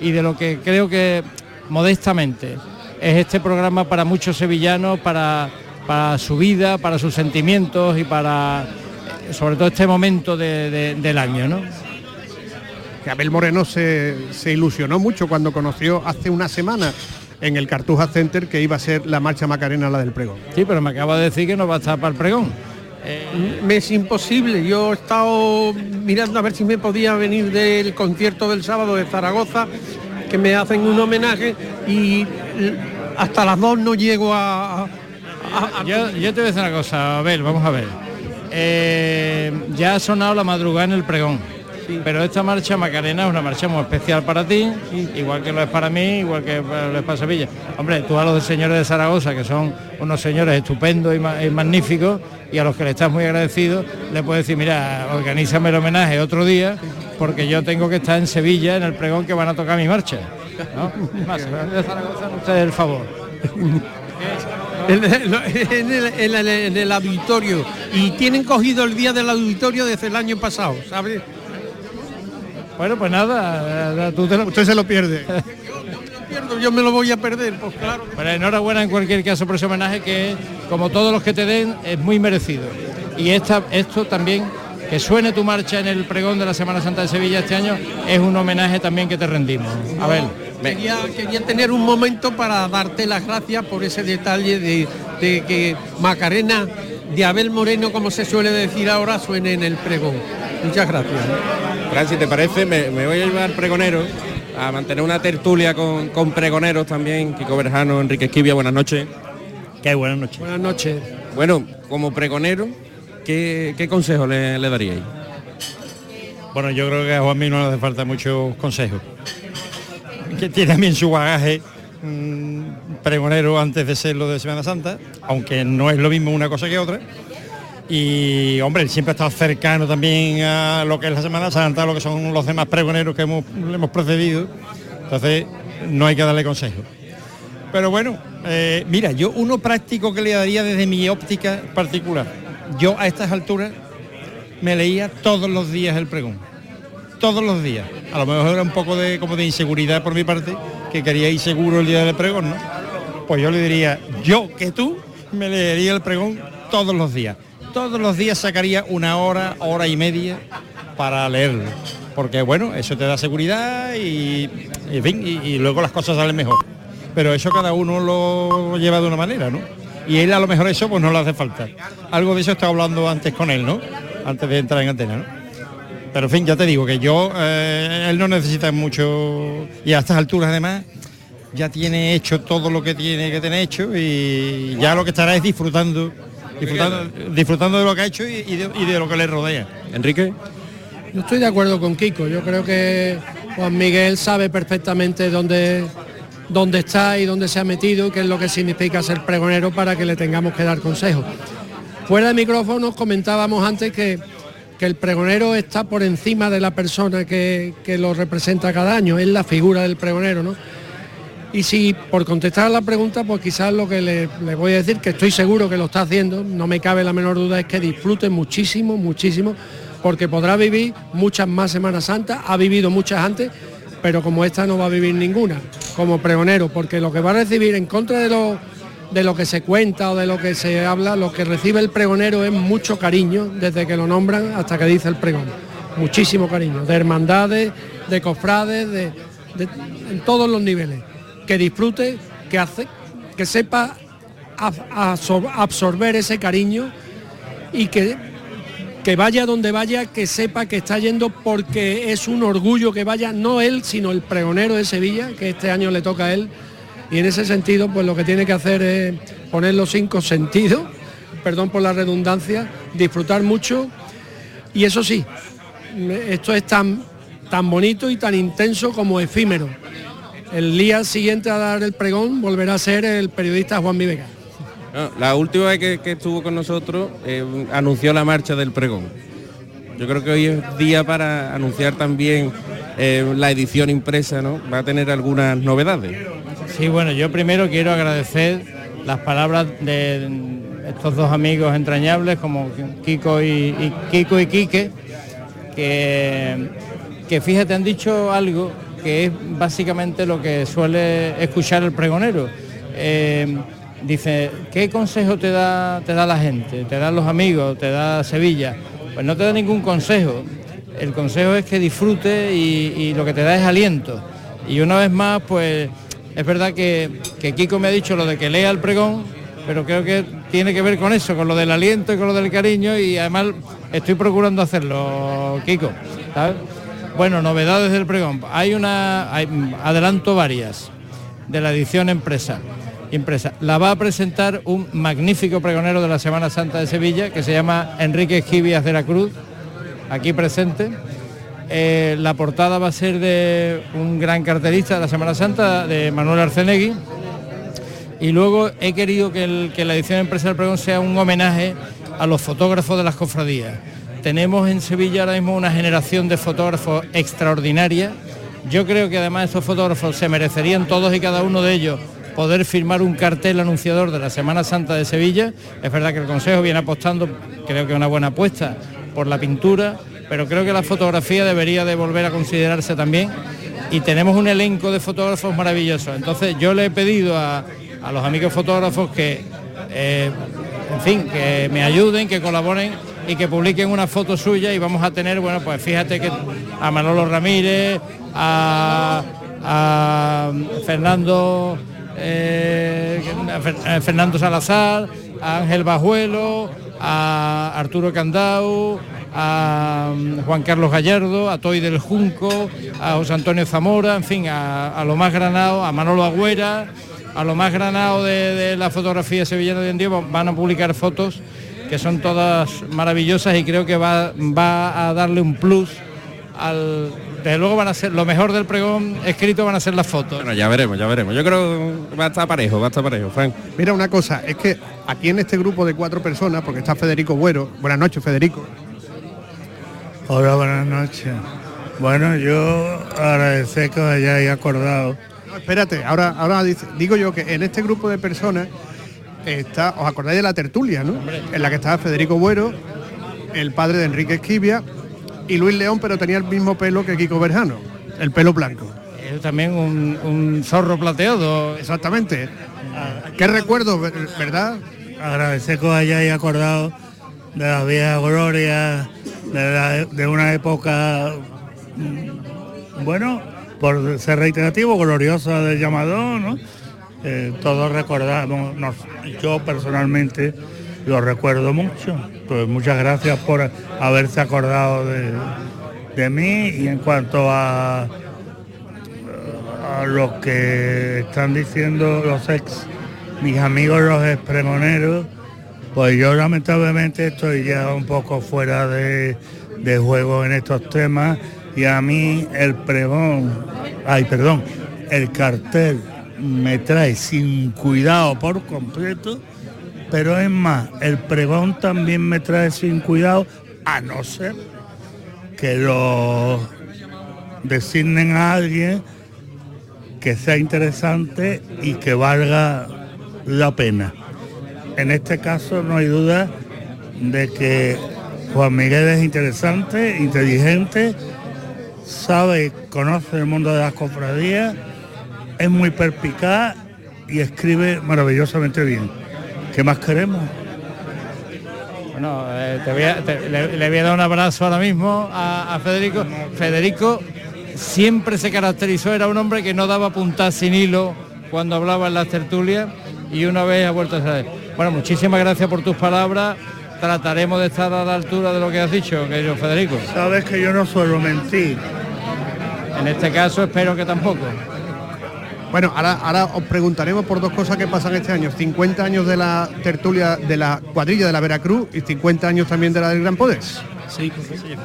y de lo que creo que modestamente es este programa para muchos sevillanos, para, para su vida, para sus sentimientos y para sobre todo este momento de- de- del año, ¿no? que Abel Moreno se, se ilusionó mucho cuando conoció hace una semana en el Cartuja Center que iba a ser la marcha Macarena la del pregón. Sí, pero me acaba de decir que no va a estar para el pregón. Me es imposible. Yo he estado mirando a ver si me podía venir del concierto del sábado de Zaragoza, que me hacen un homenaje y hasta las dos no llego a... yo, yo te voy a decir una cosa, Abel, vamos a ver. Eh, ya ha sonado la madrugada en el pregón. Pero esta marcha Macarena es una marcha muy especial para ti, igual que lo es para mí, igual que lo es para Sevilla. Hombre, tú a los señores de Zaragoza, que son unos señores estupendos y, ma- y magníficos, y a los que le estás muy agradecido, le puedes decir, mira, organízame el homenaje otro día, porque yo tengo que estar en Sevilla en el pregón que van a tocar mi marcha. ¿no? Más, de Zaragoza, ustedes el favor. En el, en el- en el- en el auditorio y tienen cogido el día del auditorio desde el año pasado, ¿sabes? Bueno, pues nada, tú te lo... usted se lo pierde. Pierdo, yo me lo voy a perder, pues claro. Pero enhorabuena en cualquier caso por ese homenaje que, como todos los que te den, es muy merecido. Y esta, esto también, que suene tu marcha en el pregón de la Semana Santa de Sevilla este año, es un homenaje también que te rendimos. A ver. Quería, quería tener un momento para darte las gracias por ese detalle de, de que Macarena de Abel Moreno, como se suele decir ahora, suene en el pregón. Muchas gracias. Fran, si te parece, me, me voy a llevar pregonero a mantener una tertulia con, con pregoneros también, Kiko Berjano, Enrique Esquivia, buenas noches. Qué buenas noches. Buenas noches. Bueno, como pregonero, ¿qué, qué consejo le, le daríais? Bueno, yo creo que a Juanmi no le hace falta muchos consejos. Que tiene también su bagaje mm, pregonero antes de ser lo de Semana Santa, aunque no es lo mismo una cosa que otra. Y hombre, él siempre ha estado cercano también a lo que es la Semana Santa, a lo que son los demás pregoneros que hemos, le hemos precedido. Entonces, no hay que darle consejo. Pero bueno, eh, mira, yo uno práctico que le daría desde mi óptica particular. Yo a estas alturas me leía todos los días el pregón todos los días. A lo mejor era un poco de como de inseguridad por mi parte, que quería ir seguro el día del pregón, ¿no? Pues yo le diría, yo que tú me leería el pregón todos los días. Todos los días sacaría una hora, hora y media para leerlo. Porque bueno, eso te da seguridad y, y, y luego las cosas salen mejor. Pero eso cada uno lo lleva de una manera, ¿no? Y él a lo mejor eso pues no le hace falta. Algo de eso estaba hablando antes con él, ¿no? Antes de entrar en antena, ¿no? Pero en fin, ya te digo que yo, eh, él no necesita mucho, y a estas alturas además, ya tiene hecho todo lo que tiene que tener hecho y ya lo que estará es disfrutando, disfrutando, disfrutando de lo que ha hecho y, y de, y de lo que le rodea. Enrique. Yo estoy de acuerdo con Kiko. Yo creo que Juan Miguel sabe perfectamente dónde, dónde está y dónde se ha metido qué es lo que significa ser pregonero para que le tengamos que dar consejos. Fuera de micrófonos comentábamos antes que, que el pregonero está por encima de la persona que, que lo representa cada año, es la figura del pregonero, ¿no? Y si por contestar a la pregunta, pues quizás lo que le, le voy a decir, que estoy seguro que lo está haciendo, no me cabe la menor duda, es que disfrute muchísimo, muchísimo, porque podrá vivir muchas más Semanas Santas, ha vivido muchas antes, pero como esta no va a vivir ninguna, como pregonero, porque lo que va a recibir en contra de lo, de lo que se cuenta o de lo que se habla, lo que recibe el pregonero es mucho cariño, desde que lo nombran hasta que dice el pregón. Muchísimo cariño, de hermandades, de cofrades, de, de- en todos los niveles. Que disfrute, que hace, que sepa ab- absor- absorber ese cariño y que que vaya donde vaya, que sepa que está yendo porque es un orgullo que vaya, no él, sino el pregonero de Sevilla, que este año le toca a él. Y en ese sentido, pues lo que tiene que hacer es poner los cinco sentidos, perdón por la redundancia, disfrutar mucho. Y eso sí, esto es tan, tan bonito y tan intenso como efímero. El día siguiente a dar el pregón volverá a ser el periodista Juan Vivega. La última vez que, estuvo con nosotros eh, anunció la marcha del pregón. Yo creo que hoy es día para anunciar también eh, la edición impresa, ¿no? Va a tener algunas novedades. Sí, bueno, yo primero quiero agradecer las palabras de estos dos amigos entrañables como Kiko y, Kiko y Quique, que, que fíjate, han dicho algo que es básicamente lo que suele escuchar el pregonero. Eh, dice, ¿qué consejo te da, te da la gente? ¿Te dan los amigos? ¿Te da Sevilla? Pues no te da ningún consejo. El consejo es que disfrute y, lo que te da es aliento. Y una vez más, pues es verdad que, que Kiko me ha dicho lo de que lea el pregón, pero creo que tiene que ver con eso, con lo del aliento y con lo del cariño y además estoy procurando hacerlo, Kiko. Bueno, novedades del pregón. Hay una, hay- adelanto varias de la edición empresa. Impresa. La va a presentar un magnífico pregonero de la Semana Santa de Sevilla que se llama Enrique Esquivias de la Cruz, aquí presente. Eh, la portada va a ser de un gran cartelista de la Semana Santa, de Manuel Arcenegui. Y luego he querido que, la edición empresa del pregón sea un homenaje a los fotógrafos de las cofradías. Tenemos en Sevilla ahora mismo una generación de fotógrafos extraordinaria. Yo creo que además estos fotógrafos se merecerían todos y cada uno de ellos poder firmar un cartel anunciador de la Semana Santa de Sevilla. Es verdad que el Consejo viene apostando, creo que una buena apuesta, por la pintura, pero creo que la fotografía debería de volver a considerarse también. Y tenemos un elenco de fotógrafos maravillosos. Entonces yo le he pedido a, a los amigos fotógrafos que, eh, en fin, que me ayuden, que colaboren y que publiquen una foto suya y vamos a tener, bueno, pues fíjate que a Manolo Ramírez, a, a Fernando eh, a Fer- a Fernando Salazar, a Ángel Bajuelo, a Arturo Candau, a mm, Juan Carlos Gallardo, a Toy del Junco, a José Antonio Zamora, en fin, a, lo más granado, a Manolo Agüera, a lo más granado de, la fotografía sevillana de hoy van a publicar fotos que son todas maravillosas y creo que va, va a darle un plus al... Desde luego van a ser, lo mejor del pregón escrito van a ser las fotos. Bueno, ya veremos, ya veremos. Yo creo que va a estar parejo, va a estar parejo, Frank. Mira una cosa, es que aquí en este grupo de cuatro personas, porque está Federico Buero, buenas noches Federico. Hola, buenas noches. Bueno, yo agradecer que os hayáis acordado. No, espérate, ahora, ahora dice- digo yo que en este grupo de personas está, os acordáis de la tertulia, ¿no? En la que estaba Federico Buero, el padre de Enrique Esquivia, y Luis León, pero tenía el mismo pelo que Kiko Berjano, el pelo blanco. Es también un, un zorro plateado. Exactamente. Qué recuerdo, ver- ¿verdad? Agradecer que os hayáis acordado de la vieja gloria, de, la- de una época, mm, bueno, por ser reiterativo, gloriosa del llamador, ¿no? Eh, todos recordamos, nos- yo personalmente lo recuerdo mucho. Pues muchas gracias por haberse acordado de, de mí y en cuanto a, a lo que están diciendo los ex, mis amigos los ex pregoneros, pues yo lamentablemente estoy ya un poco fuera de, de juego en estos temas y a mí el pregón, ay perdón, el cartel me trae sin cuidado por completo, pero es más, el pregón también me trae sin cuidado, a no ser que lo designen a alguien que sea interesante y que valga la pena. En este caso no hay duda de que Juan Miguel es interesante, inteligente, sabe, conoce el mundo de las cofradías, es muy perspicaz y escribe maravillosamente bien. ¿Qué más queremos? Bueno, eh, te voy a- te- le, le voy a dar un abrazo ahora mismo a, a Federico. Federico siempre se caracterizó, era un hombre que no daba puntada sin hilo cuando hablaba en las tertulias y una vez ha vuelto a ser. Bueno, muchísimas gracias por tus palabras. Trataremos de estar a la altura de lo que has dicho, querido Federico. Sabes que yo no suelo mentir. En este caso espero que tampoco. Bueno, ahora, ahora os preguntaremos por dos cosas que pasan este año. 50 años de la tertulia de la cuadrilla de la Veracruz y 50 años también de la del Gran Poder. Sí,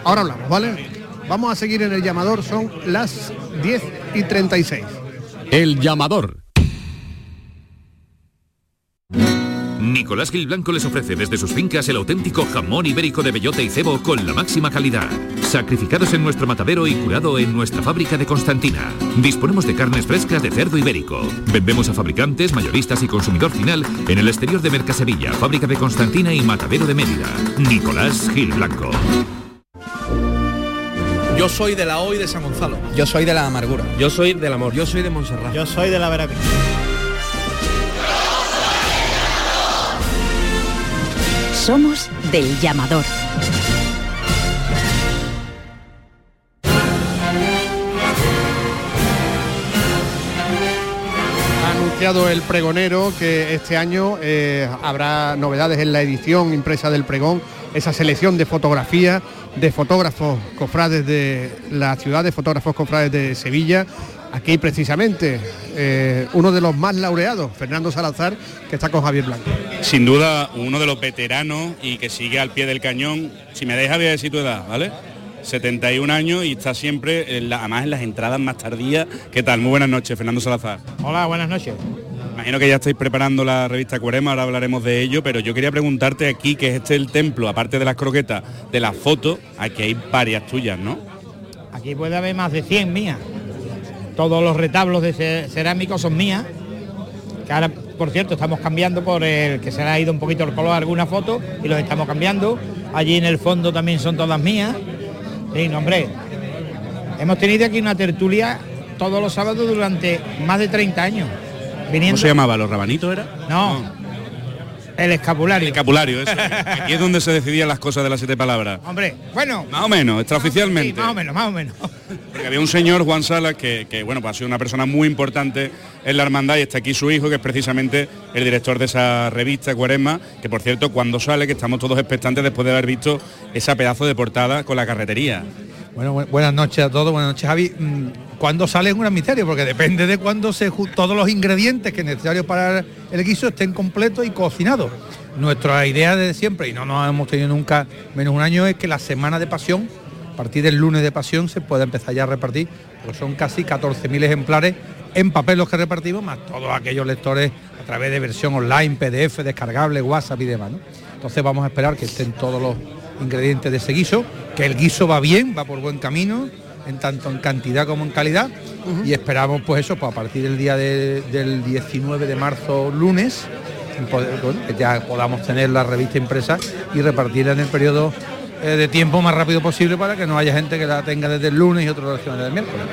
Ahora hablamos, ¿vale? Vamos a seguir en el llamador, son las 10 y 36. El llamador. Nicolás Gil Blanco les ofrece desde sus fincas el auténtico jamón ibérico de bellota y cebo con la máxima calidad. Sacrificados en nuestro matadero y curado en nuestra fábrica de Constantina. Disponemos de carnes frescas de cerdo ibérico. Vendemos a fabricantes, mayoristas y consumidor final en el exterior de Mercasevilla, fábrica de Constantina y matadero de Mérida. Nicolás Gil Blanco. Yo soy de la O y de San Gonzalo. Yo soy de la amargura. Yo soy del amor. Yo soy de Montserrat. Yo soy de la Veracruz. Somos del llamador. Anunciado el pregonero que este año eh, habrá novedades en la edición impresa del pregón, esa selección de fotografías de fotógrafos cofrades de la ciudad, de fotógrafos cofrades de Sevilla. Aquí precisamente eh, uno de los más laureados, Fernando Salazar, que está con Javier Blanco. Sin duda, uno de los veteranos y que sigue al pie del cañón. Si me deja, voy a decir tu edad, ¿vale? 71 años y está siempre, en la- además en las entradas más tardías. ¿Qué tal? Muy buenas noches, Fernando Salazar. Hola, buenas noches. Imagino que ya estáis preparando la revista Cuerema, ahora hablaremos de ello, pero yo quería preguntarte aquí, que es este el templo, aparte de las croquetas, de las fotos, aquí hay varias tuyas, ¿no? Aquí puede haber más de 100 mías. Todos los retablos de ce- cerámicos son mías. Que ahora, por cierto, estamos cambiando por el que se le ha ido un poquito el color a alguna foto y los estamos cambiando. Allí en el fondo también son todas mías. Sí, no, hombre. Hemos tenido aquí una tertulia todos los sábados durante más de 30 años. Viniendo... ¿Cómo se llamaba? ¿Los rabanitos era? No. El escapulario. El escapulario, eso. Aquí es donde se decidían las cosas de las siete palabras. Hombre, bueno. Más o menos, extraoficialmente. Sí, más o menos, más o menos. Había un señor, Juan Salas, que, bueno, pues ha sido una persona muy importante en la hermandad y está aquí su hijo, que es precisamente el director de esa revista, Cuaresma, que por cierto, cuando sale, que estamos todos expectantes después de haber visto esa pedazo de portada con la carretería. Bueno, bu- buenas noches a todos, buenas noches Javi. Mm, ¿Cuándo sale es un misterio? Porque depende de cuándo se todos los ingredientes que necesarios para el guiso estén completos y cocinados. Nuestra idea de siempre, y no nos hemos tenido nunca menos un año, es que la semana de pasión, partir del lunes de pasión, se pueda empezar ya a repartir, porque son casi 14.000 ejemplares en papel los que repartimos, más todos aquellos lectores a través de versión online, PDF, descargable, WhatsApp y demás. ¿no? Entonces vamos a esperar que estén todos los ingredientes de ese guiso, que el guiso va bien, va por buen camino, en tanto en cantidad como en calidad, y esperamos pues eso, pues a partir del día de- del 19 de marzo, lunes, bueno, que ya podamos tener la revista impresa y repartirla en el periodo eh, de tiempo más rápido posible para que no haya gente que la tenga desde el lunes y otros desde el miércoles.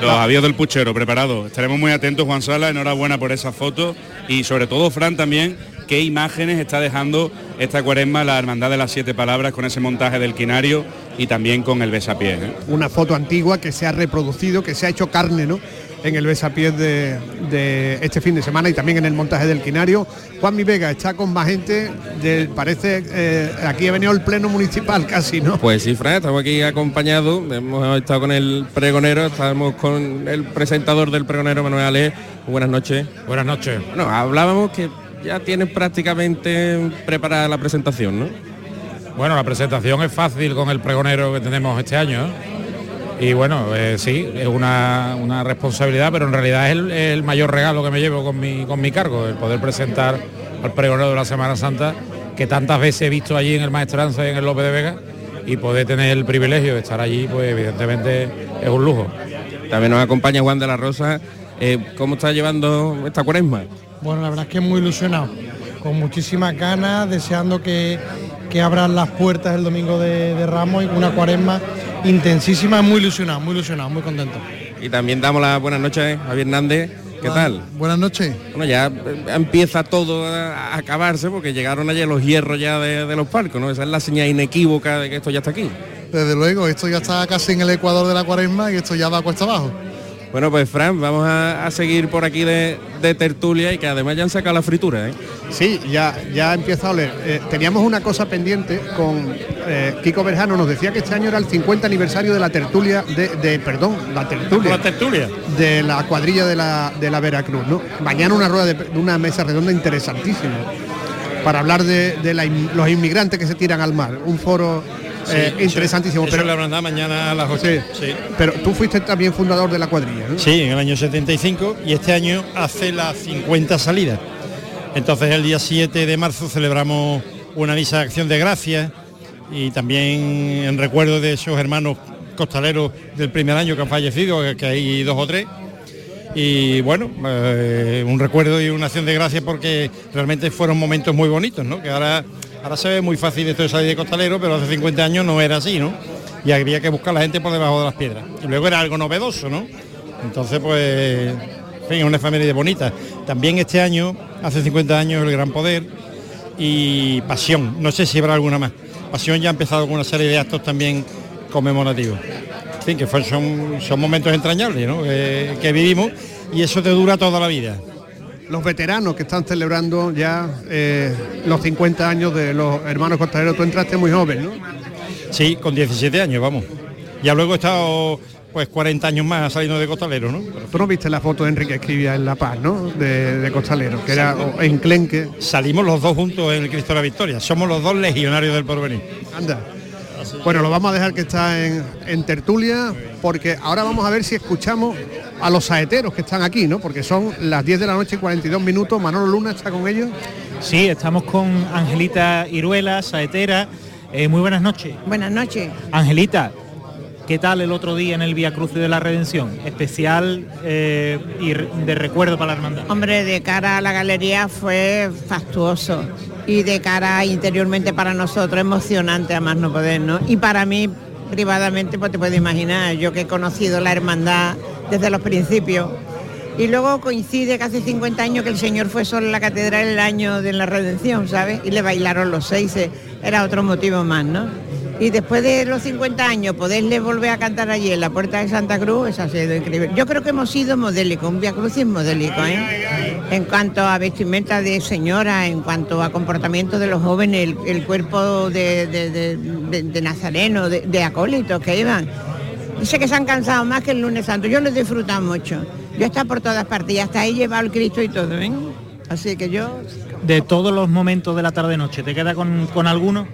Los avíos del puchero preparados. Estaremos muy atentos, Juan Sala, enhorabuena por esa foto y sobre todo, Fran, también qué imágenes está dejando esta cuaresma la Hermandad de las Siete Palabras con ese montaje del quinario y también con el besapiés. ¿eh? Una foto antigua que se ha reproducido, que se ha hecho carne, ¿no? En el besapiés de, de este fin de semana y también en el montaje del quinario. Juan Mi Vega está con más gente, de- parece eh, aquí ha venido el pleno municipal casi, ¿no? Pues sí, Fran, estamos aquí acompañados, hemos estado con el pregonero, estamos con el presentador del pregonero, Manuel Ale. Buenas noches. Buenas noches. Bueno, hablábamos que ya tienes prácticamente preparada la presentación, ¿no? Bueno, la presentación es fácil con el pregonero que tenemos este año. ¿eh? Y bueno, eh, sí, es una, una responsabilidad, pero en realidad es el, mayor regalo que me llevo con mi, con mi cargo, el poder presentar al pregonero de la Semana Santa, que tantas veces he visto allí en el Maestranza y en el López de Vega, y poder tener el privilegio de estar allí, pues evidentemente es un lujo. También nos acompaña Juan de la Rosa. Eh, ¿Cómo está llevando esta cuaresma? Bueno, la verdad es que muy ilusionado, con muchísimas ganas, deseando que, que abran las puertas el domingo de, de Ramos y una cuaresma intensísima, muy ilusionado, muy ilusionado, muy contento. Y también damos las buenas noches a Javier Hernández. ¿Qué Hola, tal? Buenas noches. Bueno, ya eh, empieza todo a a acabarse porque llegaron ayer los hierros ya de, de los palcos, ¿no? Esa es la señal inequívoca de que esto ya está aquí. Desde luego, esto ya está casi en el ecuador de la cuaresma y esto ya va cuesta abajo. Bueno, pues Fran, vamos a, a seguir por aquí de, de tertulia y que además ya han sacado la fritura, ¿eh? Sí, ya, ya empieza a oler. Eh, teníamos una cosa pendiente con eh, Kiko Berjano, nos decía que este año era el 50 aniversario de la tertulia, de, de- perdón, la tertulia. La tertulia. De la cuadrilla de la, de la Veracruz, ¿no? Mañana una rueda de, de una mesa redonda interesantísima para hablar de, de la in- los inmigrantes que se tiran al mar. Un foro eh, Sí, interesantísimo. eso pero, la verdad mañana a las 8. Sí, pero tú fuiste también fundador de la cuadrilla, ¿no? Sí, en el año 75 y este año hace las 50 salidas. Entonces el día 7 de marzo celebramos una misa de acción de gracias y también en recuerdo de esos hermanos costaleros del primer año que han fallecido, que hay dos o tres. Y bueno, eh, un recuerdo y una acción de gracias porque realmente fueron momentos muy bonitos, ¿no? Que ahora, ahora se ve muy fácil esto de salir de costalero, pero hace 50 años no era así, ¿no? Y había que buscar a la gente por debajo de las piedras. Y luego era algo novedoso, ¿no? Entonces, pues, en una familia bonita. También este año, hace 50 años, el Gran Poder y Pasión. No sé si habrá alguna más. Pasión ya ha empezado con una serie de actos también conmemorativos. En fin, que fue- son, momentos entrañables, ¿no? Que, que vivimos y eso te dura toda la vida. Los veteranos que están celebrando ya eh, los 50 años de los hermanos costaleros, tú entraste muy joven, ¿no? Sí, con 17 años, vamos. Ya luego he estado pues 40 años más saliendo de costalero, ¿no? Tú no viste la foto de Enrique Escribia en La Paz, ¿no? De, de costalero, que era o- en Clenque. Salimos los dos juntos en el Cristo de la Victoria. Somos los dos legionarios del porvenir. Anda. Bueno, lo vamos a dejar que está en, en tertulia, porque ahora vamos a ver si escuchamos a los saeteros que están aquí, ¿no? Porque son las 10 de la noche y 42 minutos. Manolo Luna está con ellos. Sí, estamos con Angelita Iruela, saetera. Eh, muy buenas noches. Buenas noches. Angelita, ¿qué tal el otro día en el Vía Cruce de la Redención? Especial eh, y de recuerdo para la hermandad. Hombre, de cara a la galería fue fastuoso y de cara interiormente para nosotros emocionante a más no poder, ¿no? Y para mí privadamente, pues te puedes imaginar, yo que he conocido la hermandad desde los principios. Y luego coincide que hace 50 años que el Señor fue solo en la catedral el año de la redención, ¿sabes? Y le bailaron los seis, era otro motivo más, ¿no? Y después de los 50 años, poderle volver a cantar allí en la puerta de Santa Cruz, eso ha sido increíble. Yo creo que hemos sido modélicos, un Via Crucis modélico, ¿eh? En cuanto a vestimenta de señora, en cuanto a comportamiento de los jóvenes, el, cuerpo de, de- de- nazareno, de, acólitos que iban. Dice que se han cansado más que el lunes santo. Yo lo he mucho. Yo estado por todas partes y hasta ahí llevado el Cristo y todo, ¿ven? Así que yo, De todos los momentos de la tarde-noche, ¿te queda con, con alguno?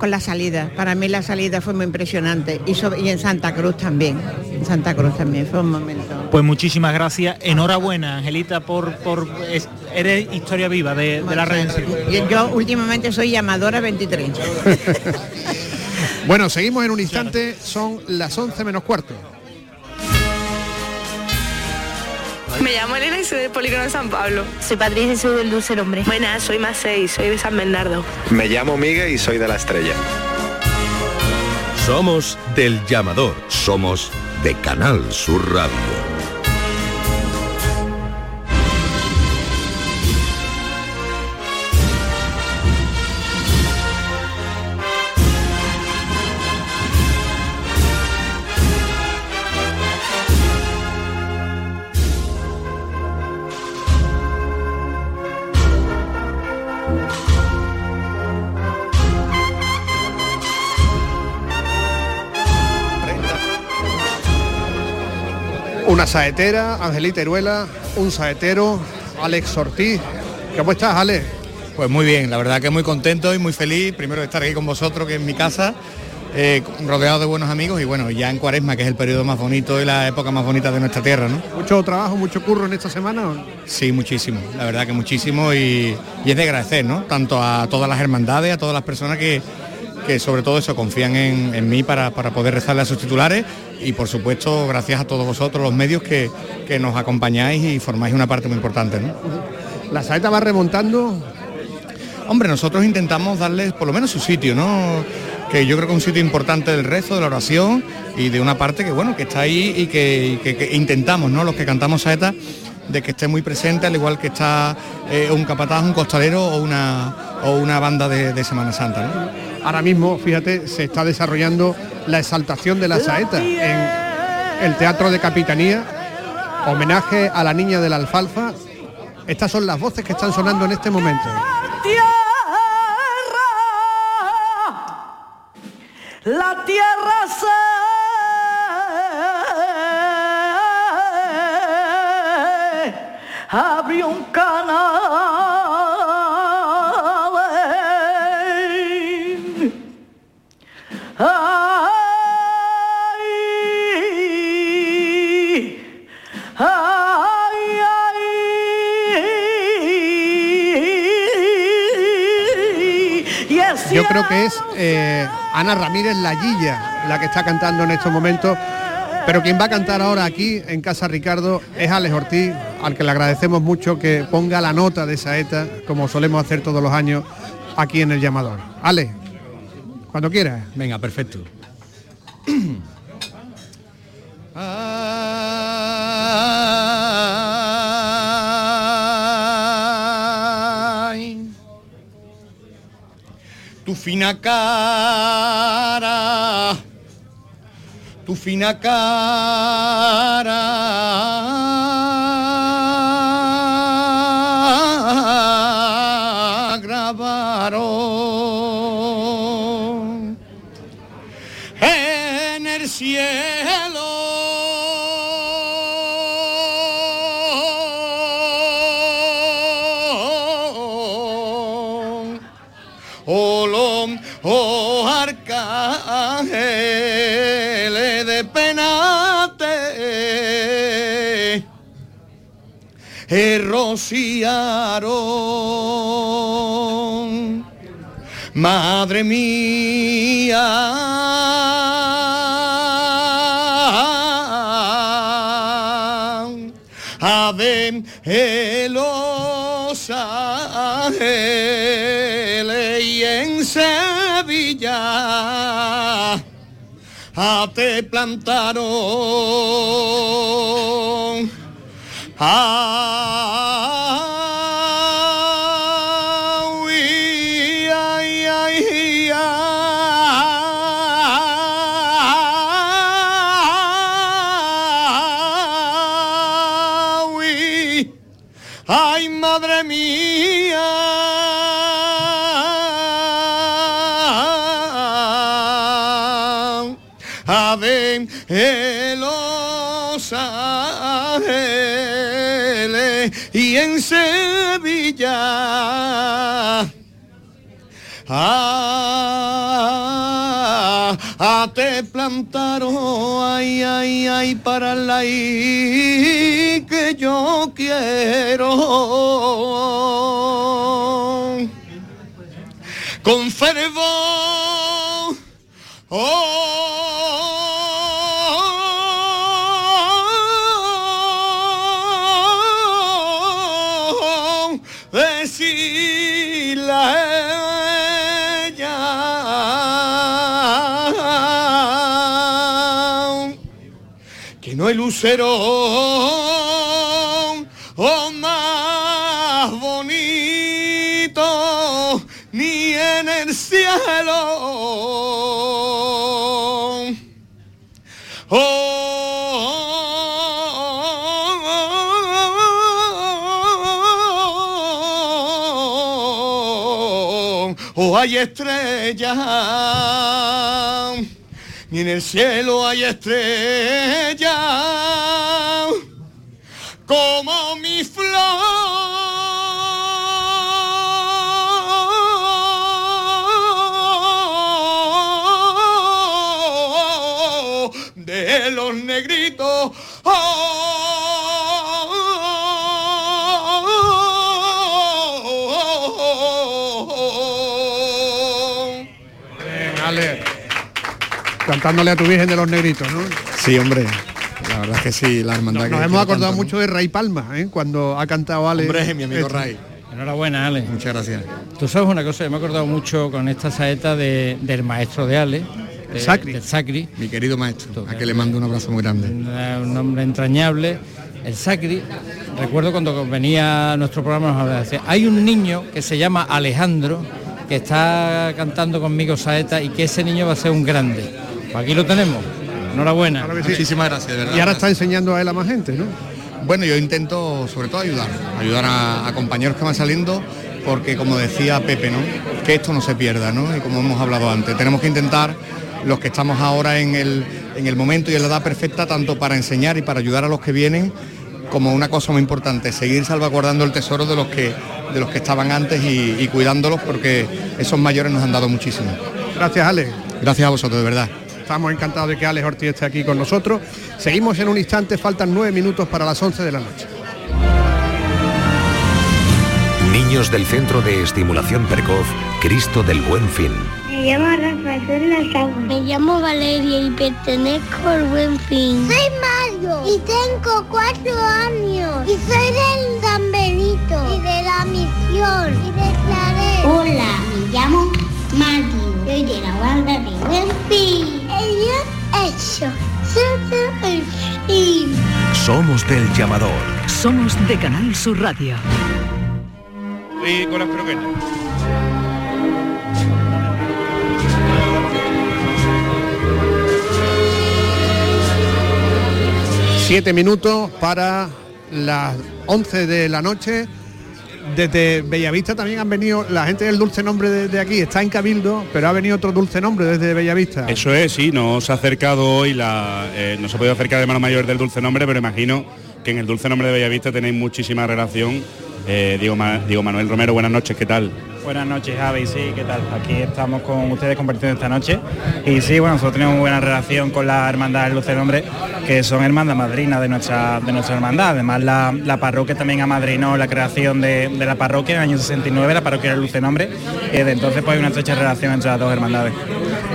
Con la salida, para mí la salida fue muy impresionante. Y, sobre- y en Santa Cruz también. En Santa Cruz también fue un momento. Pues muchísimas gracias. Enhorabuena, Angelita, por... por es- eres historia viva de, de la redención. Yo, yo últimamente soy llamadora 23. Bueno, seguimos en un instante, son las 11 menos cuarto. Me llamo Elena y soy del Polígono de San Pablo. Soy Patricia y soy del Dulce Hombre. Buenas, soy Macei, soy de San Bernardo. Me llamo Miguel y soy de la estrella. Somos del llamador. Somos de Canal Sur Radio. Una saetera, Angelita Iruela, un saetero, Alex Ortiz. ¿Cómo estás, Alex? Pues muy bien, la verdad que muy contento y muy feliz, primero de estar aquí con vosotros, que es mi casa, eh, rodeado de buenos amigos y bueno, ya en Cuaresma, que es el periodo más bonito y la época más bonita de nuestra tierra, ¿no? ¿Mucho trabajo, mucho curro en esta semana? o? Sí, muchísimo, la verdad que muchísimo y, y es de agradecer, ¿no? Tanto a todas las hermandades, a todas las personas que, que sobre todo eso confían en, en mí para, para poder rezarle a sus titulares y por supuesto gracias a todos vosotros los medios que, que nos acompañáis y formáis una parte muy importante. ¿no? ¿La saeta va remontando? Hombre, nosotros intentamos darles por lo menos su sitio, ¿no? Que yo creo que es un sitio importante del rezo, de la oración y de una parte que bueno, que está ahí y que, y que- que intentamos, ¿no? Los que cantamos saeta, de que esté muy presente, al igual que está eh, un capataz, un costalero o una, o una banda de, de Semana Santa. ¿no? Ahora mismo, fíjate, se está desarrollando la exaltación de la saeta en el Teatro de Capitanía, homenaje a la niña de la alfalfa. Estas son las voces que están sonando en este momento. La tierra se abrió un canal. Creo que es eh, Ana Ramírez Lallilla la que está cantando en estos momentos. Pero quien va a cantar ahora aquí en Casa Ricardo es Alex Ortiz, al que le agradecemos mucho que ponga la nota de saeta, como solemos hacer todos los años aquí en el llamador. Alex, cuando quieras. Venga, perfecto. Tu fina cara, tu fina cara rociaron, madre mía, Ave los ángeles y en Sevilla a te plantaron. Ay, ave los ángeles y en Sevilla. Ah, ah, te plantaron, ay, ay, ay, para la I que yo quiero. Con fervor, oh, lucero oh, más bonito ni en el cielo. Oh, oh, hay estrellas, ni en el cielo hay estrellas, como mi flor de los negritos. Cantándole a tu Virgen de los Negritos, ¿no? Sí, hombre. La verdad es que sí, la hermandad que Nos hemos acordado tanto, ¿no? mucho de Ray Palma, ¿eh? cuando ha cantado Ale. Hombre, mi amigo Este. Ray. Enhorabuena, Ale. Muchas gracias. Tú sabes una cosa, yo me he acordado mucho con esta saeta de- del maestro de Ale, de- Sacri. del Sacri, Mi querido maestro, a que le mando un abrazo muy grande. un un hombre entrañable. El Sacri, recuerdo cuando venía a nuestro programa nos hablaba, decía, hay un niño que se llama Alejandro que está cantando conmigo saeta y que ese niño va a ser un grande. Pues aquí lo tenemos. Enhorabuena. Muchísimas gracias, de verdad. Y ahora está enseñando a él a más gente, ¿no? Bueno, yo intento sobre todo ayudar, ayudar a, a compañeros que van saliendo, porque como decía Pepe, ¿no? Que esto no se pierda, ¿no? Y como hemos hablado antes, tenemos que intentar, los que estamos ahora en el, en el momento y en la edad perfecta, tanto para enseñar y para ayudar a los que vienen, como una cosa muy importante, seguir salvaguardando el tesoro de los que, de los que estaban antes y, y cuidándolos, porque esos mayores nos han dado muchísimo. Gracias, Ale. Gracias a vosotros, de verdad. Estamos encantados de que Alex Ortiz esté aquí con nosotros. Seguimos en un instante, faltan nueve minutos para las 11 de la noche. Niños del Centro de Estimulación Percoz, Cristo del Buen Fin. Me llamo Rafael Lazago. Me llamo Valeria y pertenezco al Buen Fin. Soy Mario y tengo cuatro años. Y soy del San Benito y de la misión y de Claret. Hola, me llamo Mario. Soy de la banda de Buen Fin. Ellos hecho. Soy el fin. Somos del llamador. Somos de Canal Sur Radio. Y con las croquetas. Siete minutos para las 11 de la noche. Desde Bellavista también han venido la gente del dulce nombre de, de aquí, está en Cabildo, pero ha venido otro dulce nombre desde Bellavista. Eso es, sí, nos ha acercado hoy la. eh, no se ha podido acercar el hermano mayor del dulce nombre, pero imagino que en el dulce nombre de Bellavista tenéis muchísima relación. Eh, Diego, Ma- Diego Manuel Romero, buenas noches, ¿qué tal? Buenas noches Javi, sí, ¿qué tal? Aquí estamos con ustedes compartiendo esta noche y sí, bueno, nosotros tenemos muy buena relación con la hermandad del Luce Nombre, que son hermandad madrina de nuestra, de nuestra hermandad. Además la, la parroquia también amadrinó la creación de, de la parroquia en el año 69, la parroquia del Luce Nombre, y desde entonces pues hay una estrecha relación entre las dos hermandades.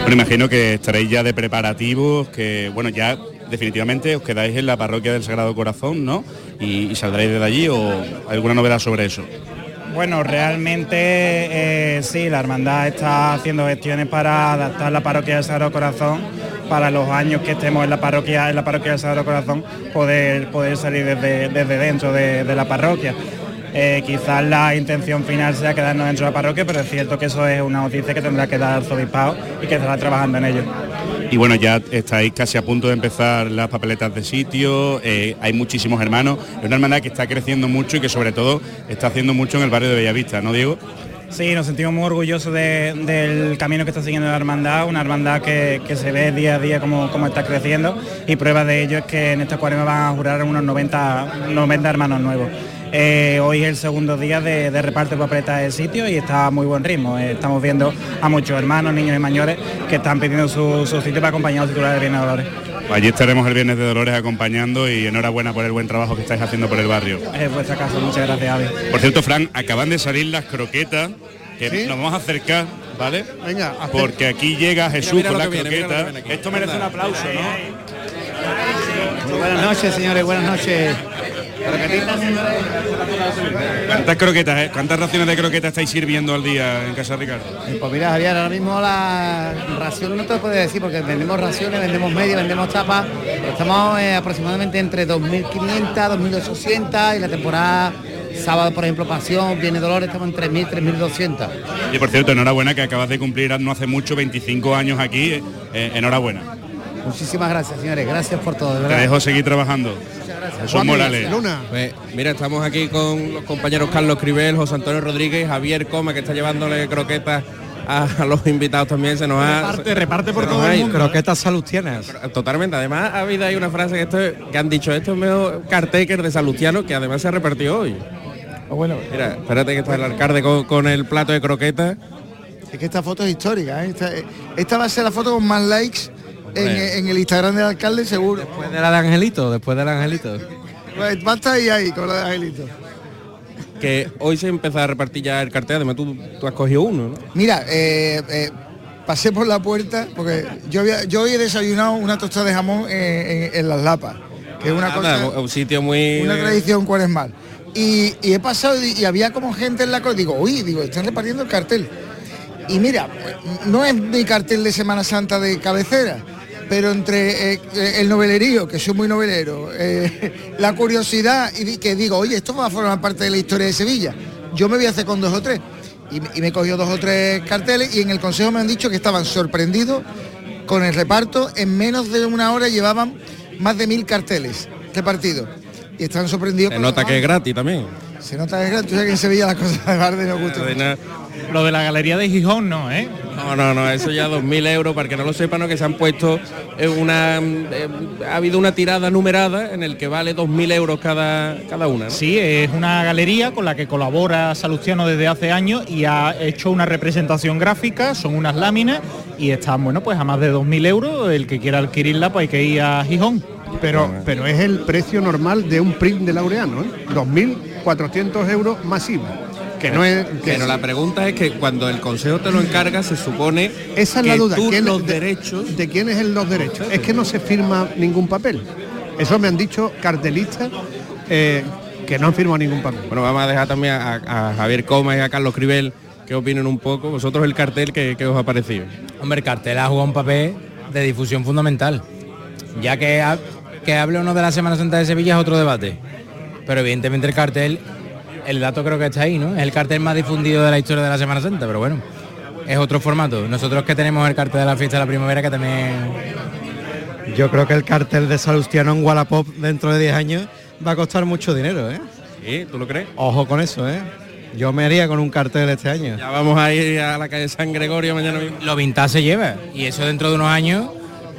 Bueno, imagino que estaréis ya de preparativos, que bueno, ya definitivamente os quedáis en la parroquia del Sagrado Corazón, ¿no? Y, y saldréis desde allí o alguna novedad sobre eso. Bueno, realmente eh, sí, la hermandad está haciendo gestiones para adaptar la parroquia del Sagrado Corazón para los años que estemos en la parroquia, en la parroquia del Sagrado Corazón, poder, poder salir desde, desde dentro de, la parroquia. Eh, quizás la intención final sea quedarnos dentro de la parroquia, pero es cierto que eso es una noticia que tendrá que dar el y que estará trabajando en ello. Y bueno, ya estáis casi a punto de empezar las papeletas de sitio, eh, hay muchísimos hermanos, es una hermandad que está creciendo mucho y que sobre todo está haciendo mucho en el barrio de Bellavista, ¿no Diego? Sí, nos sentimos muy orgullosos de- del camino que está siguiendo la hermandad, una hermandad que, que se ve día a día como, como está creciendo y prueba de ello es que en esta cuarema van a jurar unos 90, 90 hermanos nuevos. Eh, hoy es el segundo día de, de reparto de papeletas de sitio y está a muy buen ritmo. Eh, estamos viendo a muchos hermanos, niños y mayores que están pidiendo su, su sitio para acompañar a los titulares de Viernes de Dolores. Allí estaremos el Viernes de Dolores acompañando y enhorabuena por el buen trabajo que estáis haciendo por el barrio. Es vuestra casa, muchas gracias Avi. Por cierto, Fran, acaban de salir las croquetas, que ¿Sí? nos vamos a acercar, ¿vale? Venga, Porque aquí llega Jesús mira con las viene, croquetas. Esto merece un aplauso, ¿no? Buenas noches, señores, buenas noches. ¿Cuántas croquetas, eh? cuántas raciones de croquetas estáis sirviendo al día en Casa Ricardo? Pues mira, Javier, ahora mismo la ración no te lo puedo decir porque vendemos raciones, vendemos media, vendemos tapas. Estamos eh, aproximadamente entre 2.500, 2.800 y la temporada sábado, por ejemplo, Pasión, Viene Dolores, estamos en 3.000, 3.200. Y por cierto, enhorabuena que acabas de cumplir no hace mucho 25 años aquí. eh, eh, enhorabuena. Muchísimas gracias, señores. Gracias por todo, de Te dejo seguir trabajando. Jesús Morales. Pues, mira, estamos aquí con los compañeros Carlos Cribel, José Antonio Rodríguez, Javier Coma, que está llevándole croquetas a, los invitados también. Se nos ha Reparte, reparte por todo el mundo. Croquetas salustianas. Totalmente. Además, ha habido ahí una frase que, esto, que han dicho, esto es mejor cartaker de Salustiano, que además se ha repartido hoy. Bueno, Mira, espérate que está el alcalde con, con el plato de croquetas. Es que esta foto es histórica. ¿eh? Esta, esta va a ser la foto con más likes en, el Instagram del alcalde, seguro. Después de la de Angelito, después del Angelito. Pues va a estar ahí, ahí, con la de Angelito. Que hoy se empieza a repartir ya el cartel, además tú, tú has cogido uno, ¿no? Mira, eh, eh, pasé por la puerta porque yo había, yo hoy he desayunado una tostada de jamón en, en las lapas, que es una Nada, cosa, un sitio muy... una tradición cuaresmal. Y, y he pasado y, y había como gente en la cola, digo, uy, digo, están repartiendo el cartel. Y mira, no es mi cartel de Semana Santa de cabecera, pero entre eh, eh, el novelerío, que soy muy novelero, eh, la curiosidad y que digo, oye, esto va a formar parte de la historia de Sevilla. Yo me voy a hacer con dos o tres. Y, me- y me he cogido dos o tres carteles y en el consejo me han dicho que estaban sorprendidos con el reparto. En menos de una hora llevaban más de mil carteles repartidos. Y están sorprendidos. Se con nota que es gratis también. Se nota que. Tú sabes que en Sevilla las cosas de bar de no gustan. Lo de la galería de Gijón no, ¿eh? No, no, no, eso ya 2.000 euros, para que no lo sepan, ¿no? que se han puesto eh, una... eh, ha habido una tirada numerada en el que vale 2.000 euros cada, cada una. ¿no? Sí, es una galería con la que colabora Salustiano desde hace años y ha hecho una representación gráfica, son unas láminas y están, bueno, pues a más de 2.000 euros, el que quiera adquirirla pues hay que ir a Gijón. Pero, pero es el precio normal de un print de Laureano, ¿eh? 2.400 euros masiva. Que no es... que Pero la pregunta es que cuando el consejo te lo encarga, se supone Esa es que la duda. tú ¿quién- los de, derechos... ¿De quién es el los derechos? Es que no se firma ningún papel. Eso me han dicho cartelistas eh, que no han firmado ningún papel. Bueno, vamos a dejar también a, a Javier Coma y a Carlos Cribel que opinen un poco. Vosotros el cartel que, que os ha parecido. Hombre, el cartel ha jugado un papel de difusión fundamental. Ya que, ha- que hable o no de la Semana Santa de Sevilla es otro debate. Pero evidentemente el cartel, el dato creo que está ahí, ¿no? Es el cartel más difundido de la historia de la Semana Santa, pero bueno, es otro formato. Nosotros que tenemos el cartel de la fiesta de la primavera que también... Yo creo que el cartel de Salustiano en Wallapop dentro de 10 años va a costar mucho dinero, ¿eh? ¿Sí? ¿Tú lo crees? Ojo con eso, ¿eh? Yo me haría con un cartel este año. Ya vamos a ir a la calle San Gregorio mañana mismo. Lo vintage se lleva. Y eso dentro de unos años...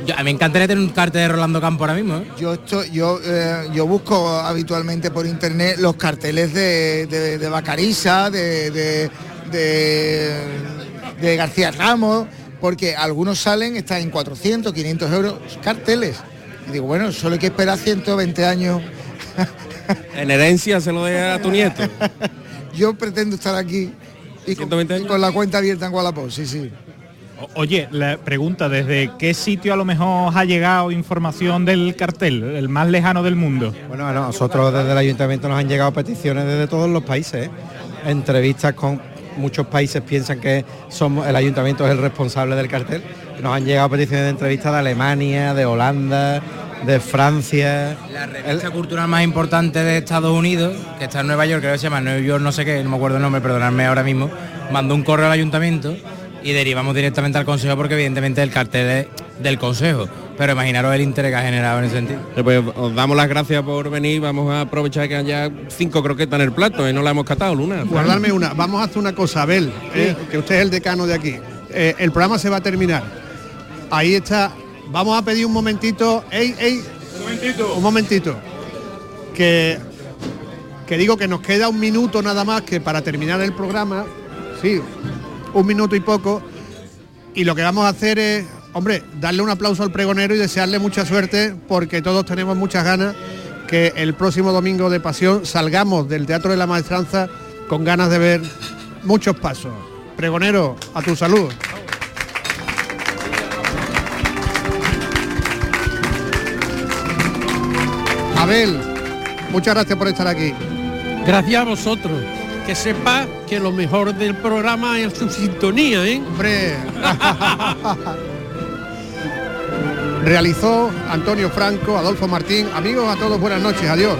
yo- a mí me encantaría tener un cartel de Rolando Campo ahora mismo, ¿eh? Yo estoy, yo, eh, yo busco habitualmente por internet los carteles de, de, de Bacariza, de, de, de, de García Ramos, porque algunos salen, están en 400, 500 euros carteles. Y digo, bueno, solo hay que esperar 120 años. En herencia se lo deja a tu nieto. Yo pretendo estar aquí y con, y con la cuenta abierta en Wallapop, sí, sí. Oye, la pregunta, ¿desde qué sitio a lo mejor ha llegado información del cartel, el más lejano del mundo? Bueno, a nosotros desde el ayuntamiento nos han llegado peticiones desde todos los países. ¿eh? Entrevistas con muchos países piensan que somos el ayuntamiento es el responsable del cartel. Nos han llegado peticiones de entrevistas de Alemania, de Holanda, de Francia. La revista cultural más importante de Estados Unidos, que está en Nueva York, creo que se llama New York, no sé qué, no me acuerdo el nombre, perdonadme ahora mismo, mandó un correo al ayuntamiento y derivamos directamente al consejo porque evidentemente el cartel es del consejo. Pero imaginaros el interés que ha generado en ese sentido. Eh, Pues os damos las gracias por venir. Vamos a aprovechar que haya cinco croquetas en el plato y no la hemos catado, Luna. Guardarme una. Vamos a hacer una cosa, Abel, eh, que usted es el decano de aquí. Eh, el programa se va a terminar. Ahí está. Vamos a pedir un momentito. ¡Ey, ey! Un momentito. Un momentito. Que, que digo que nos queda un minuto nada más que para terminar el programa. Sí, un minuto y poco. Y lo que vamos a hacer es, hombre, darle un aplauso al pregonero y desearle mucha suerte porque todos tenemos muchas ganas que el próximo domingo de pasión salgamos del Teatro de la Maestranza con ganas de ver muchos pasos. Pregonero, a tu salud. Abel, Muchas gracias por estar aquí. Gracias a vosotros. Que sepa que lo mejor del programa es su sintonía, ¿eh? Hombre. Realizó Antonio Franco, Adolfo Martín. Amigos, a todos buenas noches. Adiós.